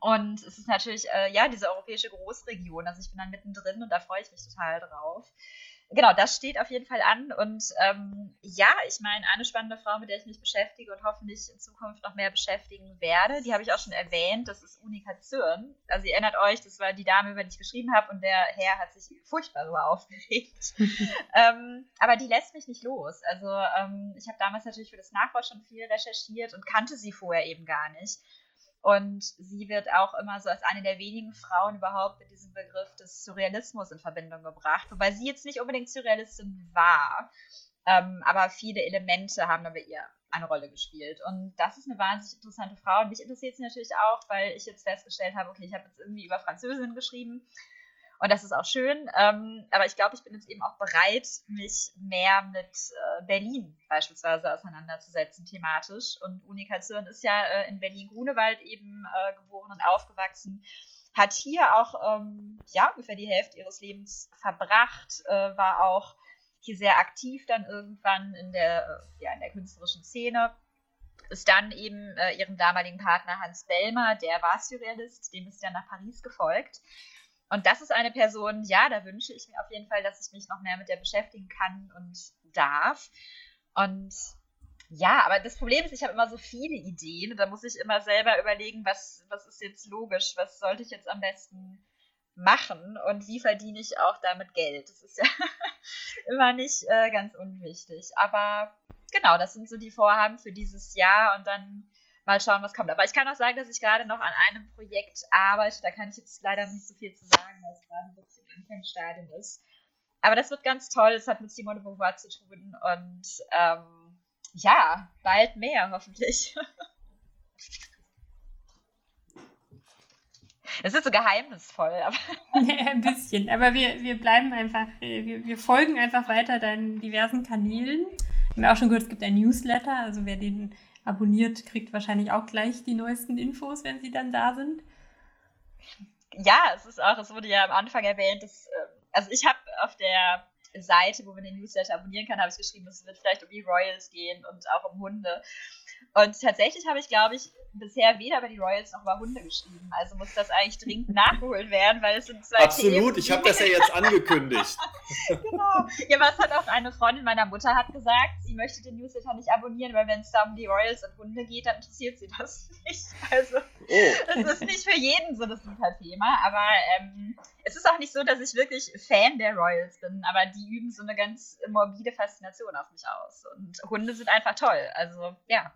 Und es ist natürlich, äh, ja, diese europäische Großregion. Also ich bin dann mittendrin und da freue ich mich total drauf. Genau, das steht auf jeden Fall an. Und ähm, ja, ich meine, eine spannende Frau, mit der ich mich beschäftige und hoffentlich in Zukunft noch mehr beschäftigen werde, die habe ich auch schon erwähnt, das ist Unika Zürn. Also ihr erinnert euch, das war die Dame, über die ich geschrieben habe und der Herr hat sich furchtbar darüber aufgeregt. ähm, aber die lässt mich nicht los. Also ähm, ich habe damals natürlich für das Nachwort schon viel recherchiert und kannte sie vorher eben gar nicht. Und sie wird auch immer so als eine der wenigen Frauen überhaupt mit diesem Begriff des Surrealismus in Verbindung gebracht, wobei sie jetzt nicht unbedingt Surrealistin war, ähm, aber viele Elemente haben aber ihr eine Rolle gespielt. Und das ist eine wahnsinnig interessante Frau. Und mich interessiert sie natürlich auch, weil ich jetzt festgestellt habe, okay, ich habe jetzt irgendwie über Französin geschrieben und das ist auch schön. Ähm, aber ich glaube, ich bin jetzt eben auch bereit, mich mehr mit äh, Berlin beispielsweise auseinanderzusetzen, thematisch. Und Unika Zürn ist ja äh, in Berlin-Grunewald eben äh, geboren und aufgewachsen. Hat hier auch ähm, ja, ungefähr die Hälfte ihres Lebens verbracht, äh, war auch hier sehr aktiv dann irgendwann in der, äh, ja, in der künstlerischen Szene ist dann eben äh, ihrem damaligen Partner Hans Bellmer, der war Surrealist, dem ist er nach Paris gefolgt. Und das ist eine Person, ja, da wünsche ich mir auf jeden Fall, dass ich mich noch mehr mit der beschäftigen kann und darf. Und ja, aber das Problem ist, ich habe immer so viele Ideen und da muss ich immer selber überlegen, was, was ist jetzt logisch, was sollte ich jetzt am besten machen und wie verdiene ich auch damit Geld. Das ist ja immer nicht äh, ganz unwichtig. Aber genau, das sind so die Vorhaben für dieses Jahr und dann mal schauen, was kommt. Aber ich kann auch sagen, dass ich gerade noch an einem Projekt arbeite. Da kann ich jetzt leider nicht so viel zu sagen, weil es gerade wirklich im Anfangsstadium ist. aber das wird ganz toll. Es hat mit Simone Beauvoir zu tun und ähm, ja, bald mehr hoffentlich. Es ist so geheimnisvoll. Aber ein bisschen. Aber wir, wir bleiben einfach, äh, wir, wir folgen einfach weiter deinen diversen Kanälen. Wir haben auch schon gehört, es gibt ein Newsletter. Also wer den abonniert, kriegt wahrscheinlich auch gleich die neuesten Infos, wenn sie dann da sind. Ja, es ist auch, es wurde ja am Anfang erwähnt, dass, ähm, also ich habe auf der Seite, wo man den Newsletter abonnieren kann, habe ich geschrieben, es wird vielleicht um die Royals gehen und auch um Hunde. Und tatsächlich habe ich, glaube ich, bisher weder über die Royals noch über Hunde geschrieben. Also muss das eigentlich dringend nachgeholt werden, weil es sind zwei Absolut, Themen, ich habe das ja jetzt angekündigt. genau. Ja, was hat auch eine Freundin meiner Mutter hat gesagt, sie möchte den Newsletter nicht abonnieren, weil wenn es da um die Royals und Hunde geht, dann interessiert sie das nicht. Also oh. es ist nicht für jeden so das super Thema, aber ähm, es ist auch nicht so, dass ich wirklich Fan der Royals bin, aber die üben so eine ganz morbide Faszination auf mich aus. Und Hunde sind einfach toll. Also ja.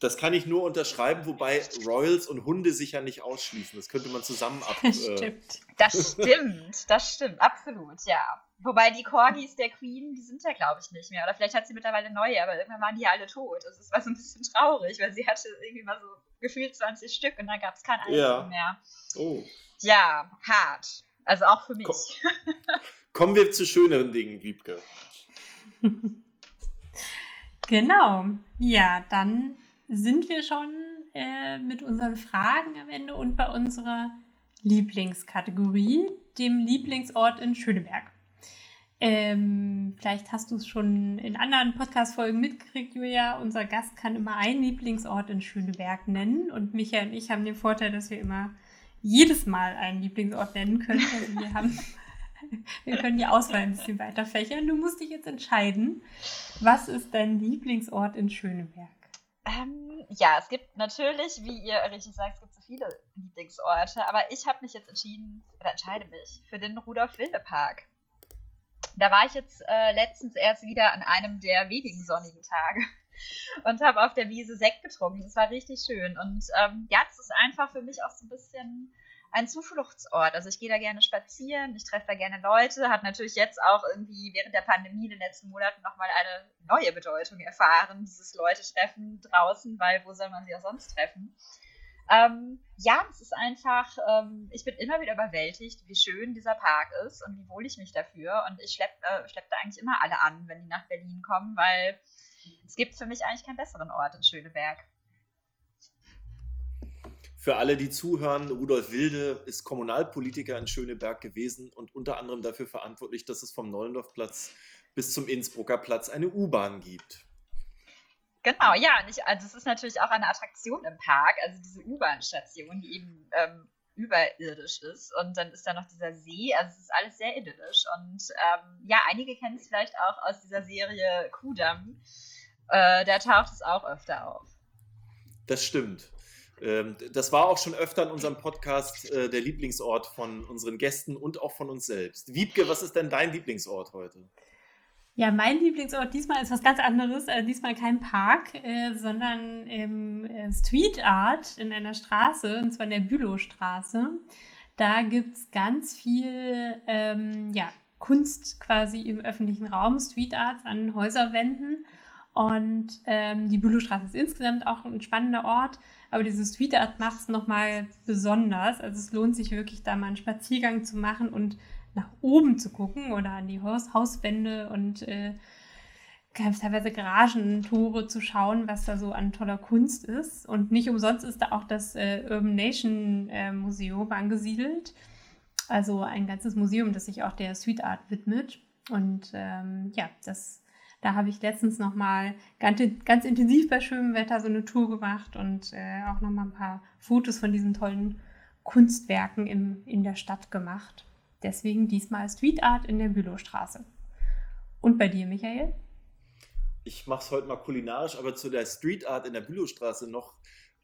Das kann ich nur unterschreiben, wobei Royals und Hunde sich ja nicht ausschließen. Das könnte man zusammen ab. Das äh, stimmt. Das stimmt, das stimmt, absolut, ja. Wobei die Corgis der Queen, die sind ja, glaube ich, nicht mehr. Oder vielleicht hat sie mittlerweile neue, aber irgendwann waren die ja alle tot. Also es war so ein bisschen traurig, weil sie hatte irgendwie mal so gefühlt 20 Stück und dann gab es kein einziges ja. mehr. Oh. Ja, hart. Also auch für mich. Komm, kommen wir zu schöneren Dingen, Wiebke. genau. Ja, dann sind wir schon äh, mit unseren Fragen am Ende und bei unserer Lieblingskategorie, dem Lieblingsort in Schöneberg. Ähm, vielleicht hast du es schon in anderen Podcast-Folgen mitgekriegt, Julia. Unser Gast kann immer einen Lieblingsort in Schöneberg nennen. Und Michael und ich haben den Vorteil, dass wir immer jedes Mal einen Lieblingsort nennen können. Also wir haben, wir können die Auswahl ein bisschen weiter fächern. Du musst dich jetzt entscheiden. Was ist dein Lieblingsort in Schöneberg? Ähm, ja, es gibt natürlich, wie ihr richtig sagt, es gibt so viele Lieblingsorte, aber ich habe mich jetzt entschieden, oder entscheide mich, für den Rudolf-Wilde-Park. Da war ich jetzt äh, letztens erst wieder an einem der wenigen sonnigen Tage und habe auf der Wiese Sekt getrunken. Das war richtig schön. Und ähm, ja, es ist einfach für mich auch so ein bisschen ein Zufluchtsort. Also ich gehe da gerne spazieren, ich treffe da gerne Leute, hat natürlich jetzt auch irgendwie während der Pandemie in den letzten Monaten nochmal eine neue Bedeutung erfahren, dieses Leute treffen draußen, weil wo soll man sie auch sonst treffen? Ähm, ja, es ist einfach, ähm, ich bin immer wieder überwältigt, wie schön dieser Park ist und wie wohl ich mich dafür. Und ich schleppe äh, schlepp da eigentlich immer alle an, wenn die nach Berlin kommen, weil es gibt für mich eigentlich keinen besseren Ort in Schöneberg. Für alle, die zuhören, Rudolf Wilde ist Kommunalpolitiker in Schöneberg gewesen und unter anderem dafür verantwortlich, dass es vom Neulendorfplatz bis zum Innsbrucker Platz eine U-Bahn gibt. Genau, ja, nicht, also es ist natürlich auch eine Attraktion im Park, also diese U-Bahn-Station, die eben ähm, überirdisch ist. Und dann ist da noch dieser See, also es ist alles sehr idyllisch. Und ähm, ja, einige kennen es vielleicht auch aus dieser Serie Kudam. Äh, da taucht es auch öfter auf. Das stimmt. Ähm, das war auch schon öfter in unserem Podcast äh, der Lieblingsort von unseren Gästen und auch von uns selbst. Wiebke, was ist denn dein Lieblingsort heute? Ja, mein Lieblingsort diesmal ist was ganz anderes. Also diesmal kein Park, äh, sondern ähm, Street Art in einer Straße, und zwar in der Bülowstraße. Da gibt es ganz viel ähm, ja, Kunst quasi im öffentlichen Raum, Street Art an Häuserwänden. Und ähm, die Bülowstraße ist insgesamt auch ein spannender Ort. Aber diese Street Art macht es nochmal besonders. Also es lohnt sich wirklich, da mal einen Spaziergang zu machen und nach oben zu gucken oder an die Haus Hauswände und äh, teilweise Garagentore zu schauen, was da so an toller Kunst ist. Und nicht umsonst ist da auch das äh, Urban Nation äh, Museum angesiedelt. Also ein ganzes Museum, das sich auch der Street Art widmet. Und ähm, ja, das da habe ich letztens nochmal ganz, ganz intensiv bei schönem Wetter so eine Tour gemacht und äh, auch nochmal ein paar Fotos von diesen tollen Kunstwerken im, in der Stadt gemacht. Deswegen diesmal Street Art in der Bülowstraße. Und bei dir, Michael? Ich mache es heute mal kulinarisch, aber zu der Street Art in der Bülowstraße noch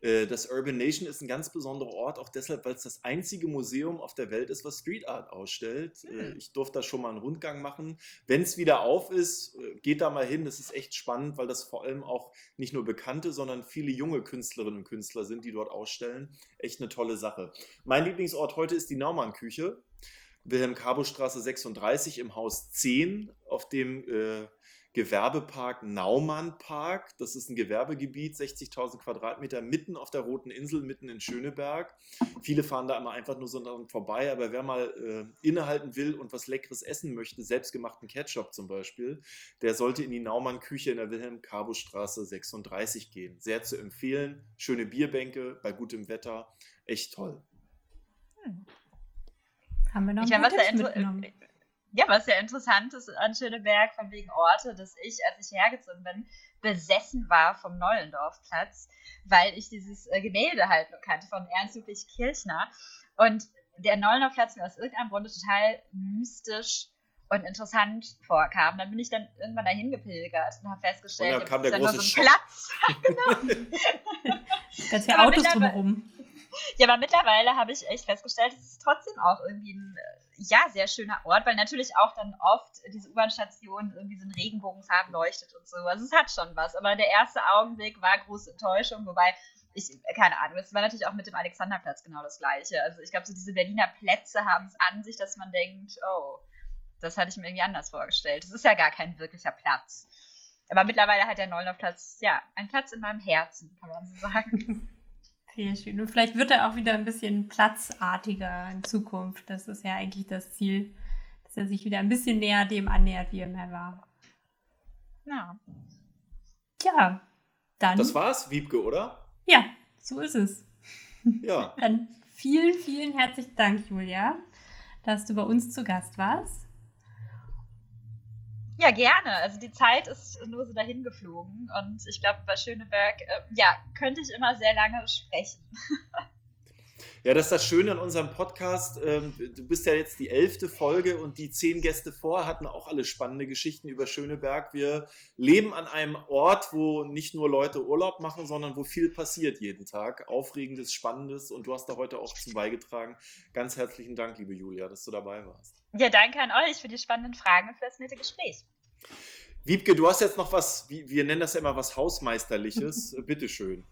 das Urban Nation ist ein ganz besonderer Ort, auch deshalb, weil es das einzige Museum auf der Welt ist, was Street Art ausstellt. Mhm. Ich durfte da schon mal einen Rundgang machen. Wenn es wieder auf ist, äh, geht da mal hin. Das ist echt spannend, weil das vor allem auch nicht nur bekannte, sondern viele junge Künstlerinnen und Künstler sind, die dort ausstellen. Echt eine tolle Sache. Mein Lieblingsort heute ist die Naumann-Küche. Wilhelm-Cabo-Straße 36 im Haus 10 auf dem äh, Gewerbepark Naumann Park. Das ist ein Gewerbegebiet, 60.000 Quadratmeter, mitten auf der Roten Insel, mitten in Schöneberg. Viele fahren da immer einfach nur so vorbei, aber wer mal äh, innehalten will und was Leckeres essen möchte, selbstgemachten Ketchup zum Beispiel, der sollte in die Naumann-Küche in der Wilhelm-Cabo-Straße 36 gehen. Sehr zu empfehlen. Schöne Bierbänke bei gutem Wetter. Echt toll. Hm. Haben wir noch ich ein paar Tipps mitgenommen. Ja, was ja interessant ist an Schöneberg, von wegen Orte, dass ich, als ich hergezogen bin, besessen war vom Neulendorfplatz, weil ich dieses äh, Gemälde halt nur kannte von Ernst Ludwig Kirchner. Und der Neulendorfplatz mir aus irgendeinem Grunde total mystisch und interessant vorkam. Dann bin ich dann irgendwann dahin gepilgert und habe festgestellt, und dann kam der große so ein Platz. genau. Ganz viele Autos drumherum. Ja, aber mittlerweile habe ich echt festgestellt, es ist trotzdem auch irgendwie ein ja, sehr schöner Ort, weil natürlich auch dann oft diese U-Bahn-Station irgendwie so in Regenbogenfarben leuchtet und so. Also es hat schon was. Aber der erste Augenblick war große Enttäuschung, wobei ich, keine Ahnung, es war natürlich auch mit dem Alexanderplatz genau das Gleiche. Also ich glaube, so diese Berliner Plätze haben es an sich, dass man denkt, oh, das hatte ich mir irgendwie anders vorgestellt. Es ist ja gar kein wirklicher Platz. Aber mittlerweile hat der Neulendorf-Platz, ja, ein Platz in meinem Herzen, kann man so sagen. Sehr schön. Und vielleicht wird er auch wieder ein bisschen platzartiger in Zukunft. Das ist ja eigentlich das Ziel, dass er sich wieder ein bisschen näher dem annähert, wie er mehr war. Ja. Ja, dann. Das war's, Wiebke, oder? Ja, so ist es. Ja. dann vielen, vielen herzlichen Dank, Julia, dass du bei uns zu Gast warst. Ja, gerne. Also die Zeit ist nur so dahin geflogen und ich glaube, bei Schöneberg, äh, ja, könnte ich immer sehr lange sprechen. Ja, das ist das Schöne an unserem Podcast. Ähm, du bist ja jetzt die elfte Folge und die zehn Gäste vor hatten auch alle spannende Geschichten über Schöneberg. Wir leben an einem Ort, wo nicht nur Leute Urlaub machen, sondern wo viel passiert jeden Tag. Aufregendes, Spannendes und du hast da heute auch zu beigetragen. Ganz herzlichen Dank, liebe Julia, dass du dabei warst. Ja, danke an euch für die spannenden Fragen und für das nette Gespräch. Wiebke, du hast jetzt noch was, wir nennen das ja immer was Hausmeisterliches. Bitteschön.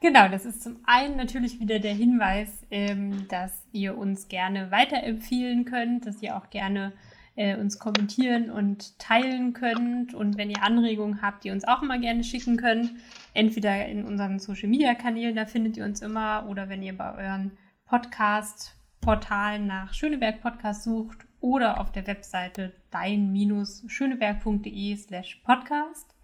Genau, das ist zum einen natürlich wieder der Hinweis, ähm, dass ihr uns gerne weiterempfehlen könnt, dass ihr auch gerne äh, uns kommentieren und teilen könnt. Und wenn ihr Anregungen habt, die uns auch immer gerne schicken könnt, entweder in unseren Social Media Kanälen, da findet ihr uns immer, oder wenn ihr bei euren Podcast-Portalen nach Schöneberg Podcast sucht oder auf der Webseite dein-schöneberg.de slash podcast.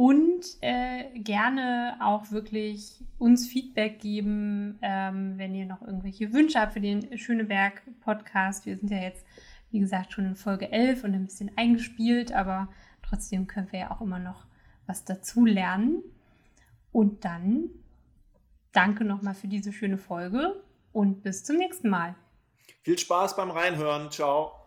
Und äh, gerne auch wirklich uns Feedback geben, ähm, wenn ihr noch irgendwelche Wünsche habt für den Schöneberg-Podcast. Wir sind ja jetzt, wie gesagt, schon in Folge 11 und ein bisschen eingespielt, aber trotzdem können wir ja auch immer noch was dazu lernen. Und dann danke nochmal für diese schöne Folge und bis zum nächsten Mal. Viel Spaß beim Reinhören. Ciao.